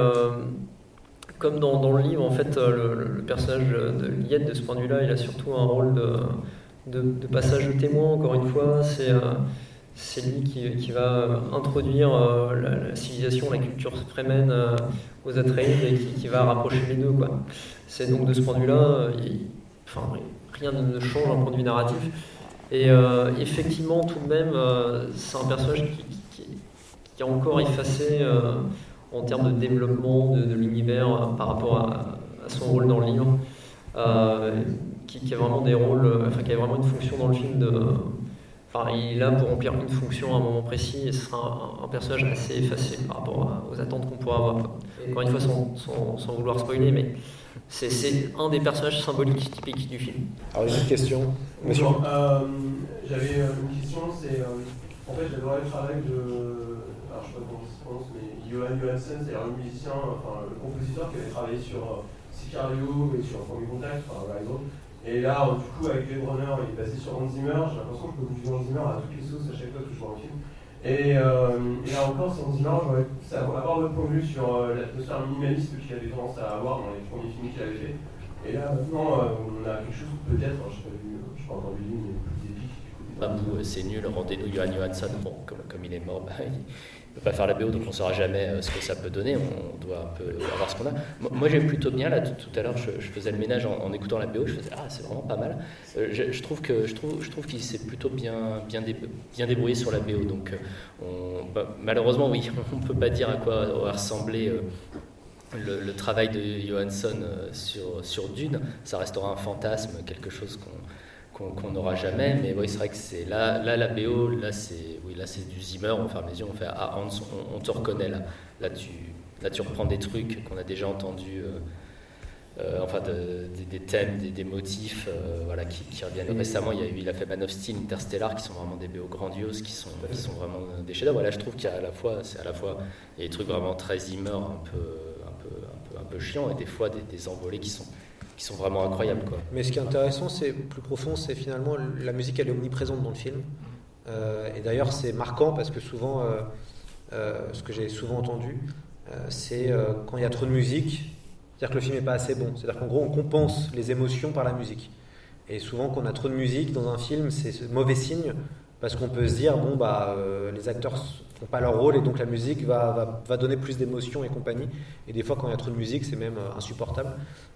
comme dans, le livre, en fait, le, personnage de Liette, de ce point de vue-là, il a surtout un rôle de, de, passage de témoin, encore une fois. C'est c'est lui qui, va introduire euh, la, civilisation, la culture fremen euh, aux Atreides et qui, va rapprocher les deux. C'est donc de ce point de vue-là, euh, rien ne change d'un point de vue narratif. Et euh, effectivement, tout de même, euh, c'est un personnage qui, qui- est encore effacé euh, en termes de développement de, l'univers euh, par rapport à, à son rôle dans le livre, euh, qui, a vraiment des rôles, euh, enfin qui a vraiment une fonction dans le film de, enfin il est là pour remplir une fonction à un moment précis et ce sera un, un personnage assez effacé par rapport à- aux attentes qu'on pourrait avoir. Encore une fois, sans, sans- sans vouloir spoiler, mais c'est- c'est un des personnages symboliques typiques du film. Alors, une question. Monsieur. Bonjour. Euh, J'avais euh, une question, c'est euh, en fait j'adorais le travail de, alors je sais pas comment ça se prononce, mais Johan Johansson, c'est un musicien, enfin le compositeur qui avait travaillé sur euh, Sicario et sur Premier Contact, enfin, par exemple. Et là, euh, du coup, avec Blade Runner, il est passé sur Hans Zimmer. J'ai l'impression que je peux Hans Zimmer à toutes les sauces à chaque fois que je vois un film. Et, euh, et là encore, c'est Hans Zimmer, j'aurais avoir votre point de vue sur euh, l'atmosphère minimaliste qu'il avait tendance à avoir dans les premiers films qu'il avait fait. Et là, maintenant, euh, on a quelque chose, peut-être, alors, je n'ai pas vu, je n'ai pas vu, mais plus épique. Bah, c'est nul, rendez-nous Johan Johansson. Bon, comme, comme il est mort, bah, il ne peut pas faire la BO, donc on ne saura jamais euh, ce que ça peut donner. On doit un avoir ce qu'on a. Moi, j'aime plutôt bien, là, tout, à l'heure, je, faisais le ménage en, écoutant la BO, je faisais Ah, c'est vraiment pas mal. Euh, je, trouve que je trouve, je trouve qu'il s'est plutôt bien, bien, dé- bien débrouillé sur la BO. Donc, euh, on, bah, malheureusement, oui, on ne peut pas dire à quoi aurait ressemblé. le, le travail de Johansson sur, sur Dune, ça restera un fantasme, quelque chose qu'on qu'on n'aura jamais. Mais oui, c'est vrai que c'est là, là la BO, là c'est oui, du Zimmer. On ferme les yeux, on fait ah Hans, on, te reconnaît là. Là tu là tu reprends des trucs qu'on a déjà entendus. euh, euh, enfin, de- des, thèmes, des, motifs, euh, voilà, qui, reviennent. Récemment, il, y a eu, il a fait Man of Steel, Interstellar, qui sont vraiment des BO grandioses, qui sont, qui sont vraiment des chefs-d'œuvre. Là, je trouve qu'il y a à la fois, des trucs vraiment très Zimmer, un peu, un peu, un peu, un peu chiant, et des fois des envolées qui sont, qui sont vraiment incroyables. Mais ce qui est intéressant, c'est plus profond, c'est finalement la musique, elle est omniprésente dans le film. Euh, et d'ailleurs, c'est marquant parce que souvent, euh, euh, ce que j'ai souvent entendu, c'est quand il y a trop de musique, c'est-à-dire que le film n'est pas assez bon. C'est-à-dire qu'en gros, on compense les émotions par la musique. Et souvent, quand on a trop de musique dans un film, c'est ce mauvais signe parce qu'on peut se dire bon bah euh, les acteurs font pas leur rôle et donc la musique va, va, va donner plus d'émotions et compagnie. Et des fois, quand il y a trop de musique, c'est même euh, insupportable.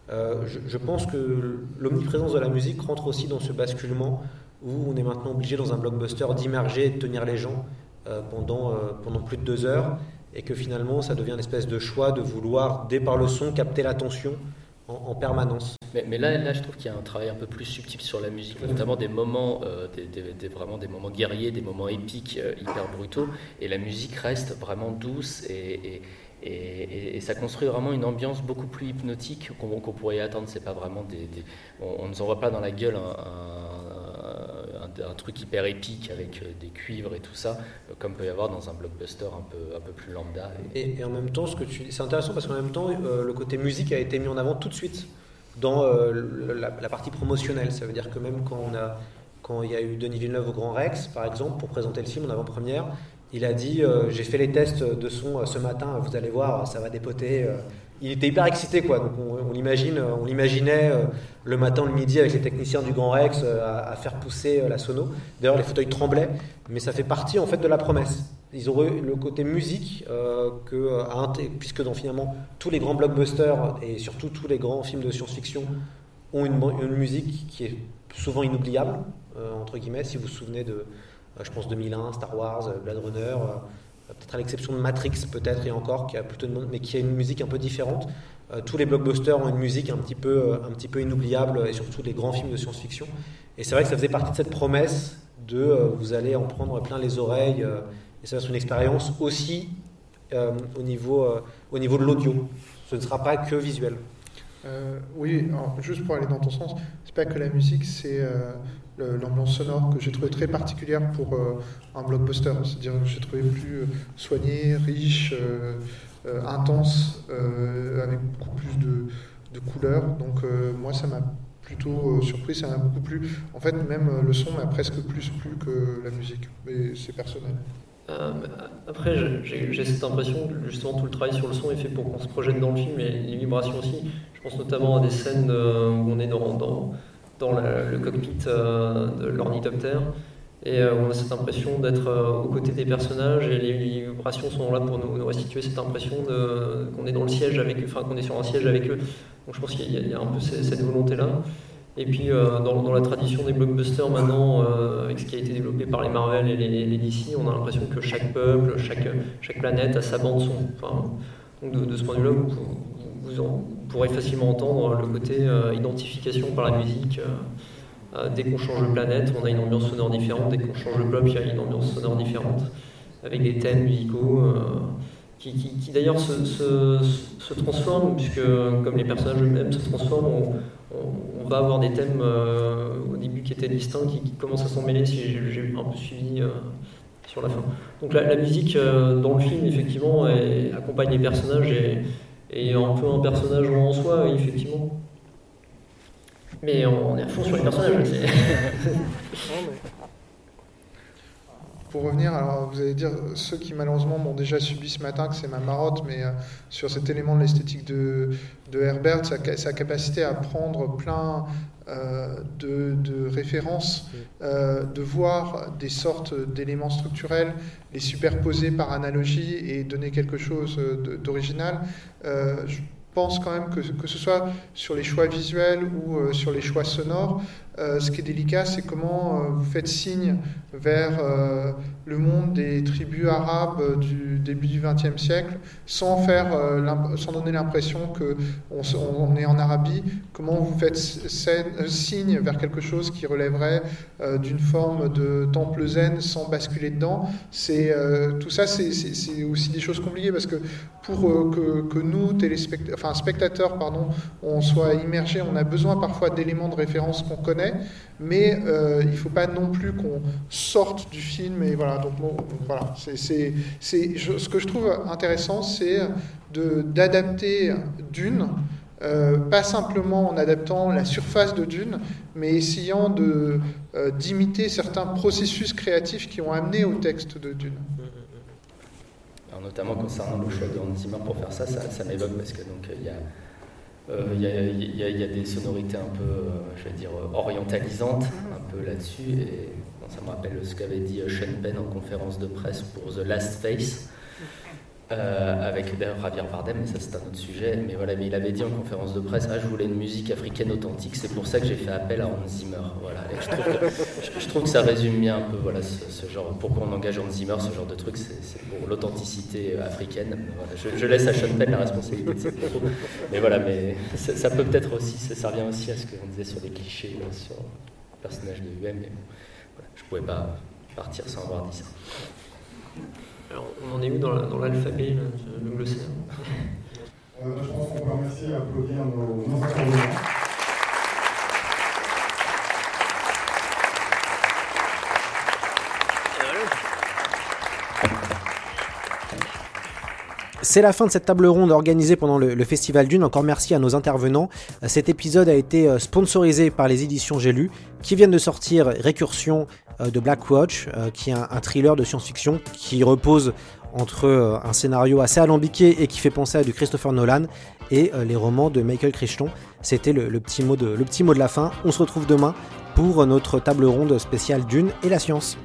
Euh, je, pense que l'omniprésence de la musique rentre aussi dans ce basculement où on est maintenant obligé dans un blockbuster d'immerger et de tenir les gens pendant, pendant plus de deux heures et que finalement ça devient une espèce de choix de vouloir, dès par le son, capter l'attention en, en permanence. Mais, là, je trouve qu'il y a un travail un peu plus subtil sur la musique, notamment des moments, euh, vraiment des moments guerriers, des moments épiques, euh, hyper brutaux, et la musique reste vraiment douce et, ça construit vraiment une ambiance beaucoup plus hypnotique qu'on qu'on pourrait attendre. C'est pas vraiment on, on nous envoie pas dans la gueule un, truc hyper épique avec euh, des cuivres et tout ça, comme peut y avoir dans un blockbuster un peu, plus lambda. Et- en même temps, c'est intéressant parce qu'en même temps, le côté musique a été mis en avant tout de suite dans euh, la, partie promotionnelle. Ça veut dire que même quand on a quand il y a eu Denis Villeneuve au Grand Rex, par exemple, pour présenter le film en avant-première, il a dit euh, j'ai fait les tests de son euh, ce matin, vous allez voir, ça va dépoter. Il était hyper excité, quoi. Donc on, on on l'imaginait le matin, le midi, avec les techniciens du Grand Rex à, à faire pousser la sono. D'ailleurs, les fauteuils tremblaient, mais ça fait partie en fait de la promesse. Ils auraient le côté musique euh, que, euh, puisque dans finalement tous les grands blockbusters et surtout tous les grands films de science-fiction ont une, musique qui est souvent inoubliable, euh, entre guillemets, si vous vous souvenez de, je pense, 2001, Star Wars, Blade Runner, peut-être à l'exception de Matrix peut-être et encore, qui a plutôt mais qui a une musique un peu différente. Tous les blockbusters ont une musique un petit, peu, un petit peu inoubliable, et surtout les grands films de science-fiction. Et c'est vrai que ça faisait partie de cette promesse de vous allez en prendre plein les oreilles, et ça va être une expérience aussi au, niveau, au niveau de l'audio. Ce ne sera pas que visuel. oui, juste pour aller dans ton sens, c'est pas que la musique, c'est l'ambiance sonore que j'ai trouvé très particulière pour euh, un blockbuster. C'est-à-dire que j'ai trouvé plus euh, soigné, riche, euh, intense, avec beaucoup plus de, de couleurs. Donc moi, ça m'a plutôt surpris, ça m'a beaucoup plu. En fait, même le son m'a presque plus plu que la musique, mais c'est personnel. Après, j'ai cette impression que justement tout le travail sur le son est fait pour qu'on se projette dans le film et les vibrations aussi. Je pense notamment à des scènes où on est dans, le cockpit euh, de l'ornithoptère. Et euh, on a cette impression d'être euh, aux côtés des personnages et les vibrations sont là pour nous, restituer cette impression qu'on est dans le siège avec enfin qu'on est sur un siège avec eux. Donc je pense qu'il y, a un peu cette volonté-là. Et puis dans, la tradition des blockbusters maintenant, avec ce qui a été développé par les Marvel et les, DC, on a l'impression que chaque peuple, chaque, planète a sa bande son. De, ce point de vue-là, vous, pourrait facilement entendre le côté euh, identification par la musique. Euh, euh, dès qu'on change de planète, on a une ambiance sonore différente. Dès qu'on change de bloc, il y a une ambiance sonore différente, avec des thèmes musicaux qui, d'ailleurs se, transforment, puisque comme les personnages eux-mêmes se transforment, va avoir des thèmes au début qui étaient distincts, qui, commencent à s'en mêler, si j'ai un peu suivi sur la fin. Donc la, musique dans le film, effectivement, accompagne les personnages et, et un peu un personnage en soi, effectivement. Mais on est à fond sur les personnages. Pour revenir, alors vous allez dire, ceux qui malheureusement m'ont déjà subi ce matin, que c'est ma marotte, mais euh, sur cet élément de l'esthétique de, de, Herbert, sa, sa, capacité à prendre plein euh, de, de, références, euh, de voir des sortes d'éléments structurels, les superposer par analogie et donner quelque chose d'original. je pense quand même que, que ce soit sur les choix visuels ou sur les choix sonores, euh, ce qui est délicat, c'est comment euh, vous faites signe vers euh, le monde des tribus arabes du début du XXe siècle, sans, faire, sans donner l'impression qu'on on est en Arabie. Comment vous faites signe vers quelque chose qui relèverait d'une forme de temple zen sans basculer dedans? C'est tout ça, c'est aussi des choses compliquées parce que pour que, nous, téléspectateurs, enfin spectateurs, pardon, on soit immergés, on a besoin parfois d'éléments de référence qu'on connaît mais euh, il ne faut pas non plus qu'on sorte du film. Et voilà, donc voilà, ce que je trouve intéressant, c'est d'adapter Dune. Euh, pas simplement en adaptant la surface de Dune, mais essayant euh, d'imiter certains processus créatifs qui ont amené au texte de Dune. Alors notamment concernant le choix de Hans Zimmer pour faire ça, ça, ça m'évoque parce que donc il y a euh, il y, a des sonorités un peu, euh, je vais dire, orientalisantes, un peu là-dessus. Et ça me rappelle ce qu'avait dit Sean Penn en conférence de presse pour The Last Face. Euh, avec d'ailleurs Javier Bardem, mais ça c'est un autre sujet. Mais voilà, mais il avait dit en conférence de presse, ah je voulais une musique africaine authentique. C'est pour ça que j'ai fait appel à Hans Zimmer. Voilà, je, trouve que, ça résume bien un peu voilà ce, genre. Pourquoi on engage Hans Zimmer, ce genre de truc, c'est pour l'authenticité africaine. Je, laisse à Sean Penn la responsabilité de propos. Mais voilà, mais ça, peut peut-être aussi, ça, revient aussi à ce qu'on disait sur les clichés, sur le personnage de UM. Mais voilà, je pouvais pas partir sans avoir dit ça. Alors, on en est où dans l'alphabet, le glossaire euh, Je pense qu'on peut remercier et applaudir nos, nos intervenants. C'est la fin de cette table ronde organisée pendant le, Festival Dune. Encore merci à nos intervenants. Cet épisode a été euh, sponsorisé par les éditions J'ai lu, qui viennent de sortir Récursion de Black Watch, euh, qui est un, thriller de science-fiction qui repose entre un scénario assez alambiqué et qui fait penser à du Christopher Nolan et les romans de Michael Crichton. C'était le, petit mot de, le petit mot de la fin. On se retrouve demain pour notre table ronde spéciale Dune et la science.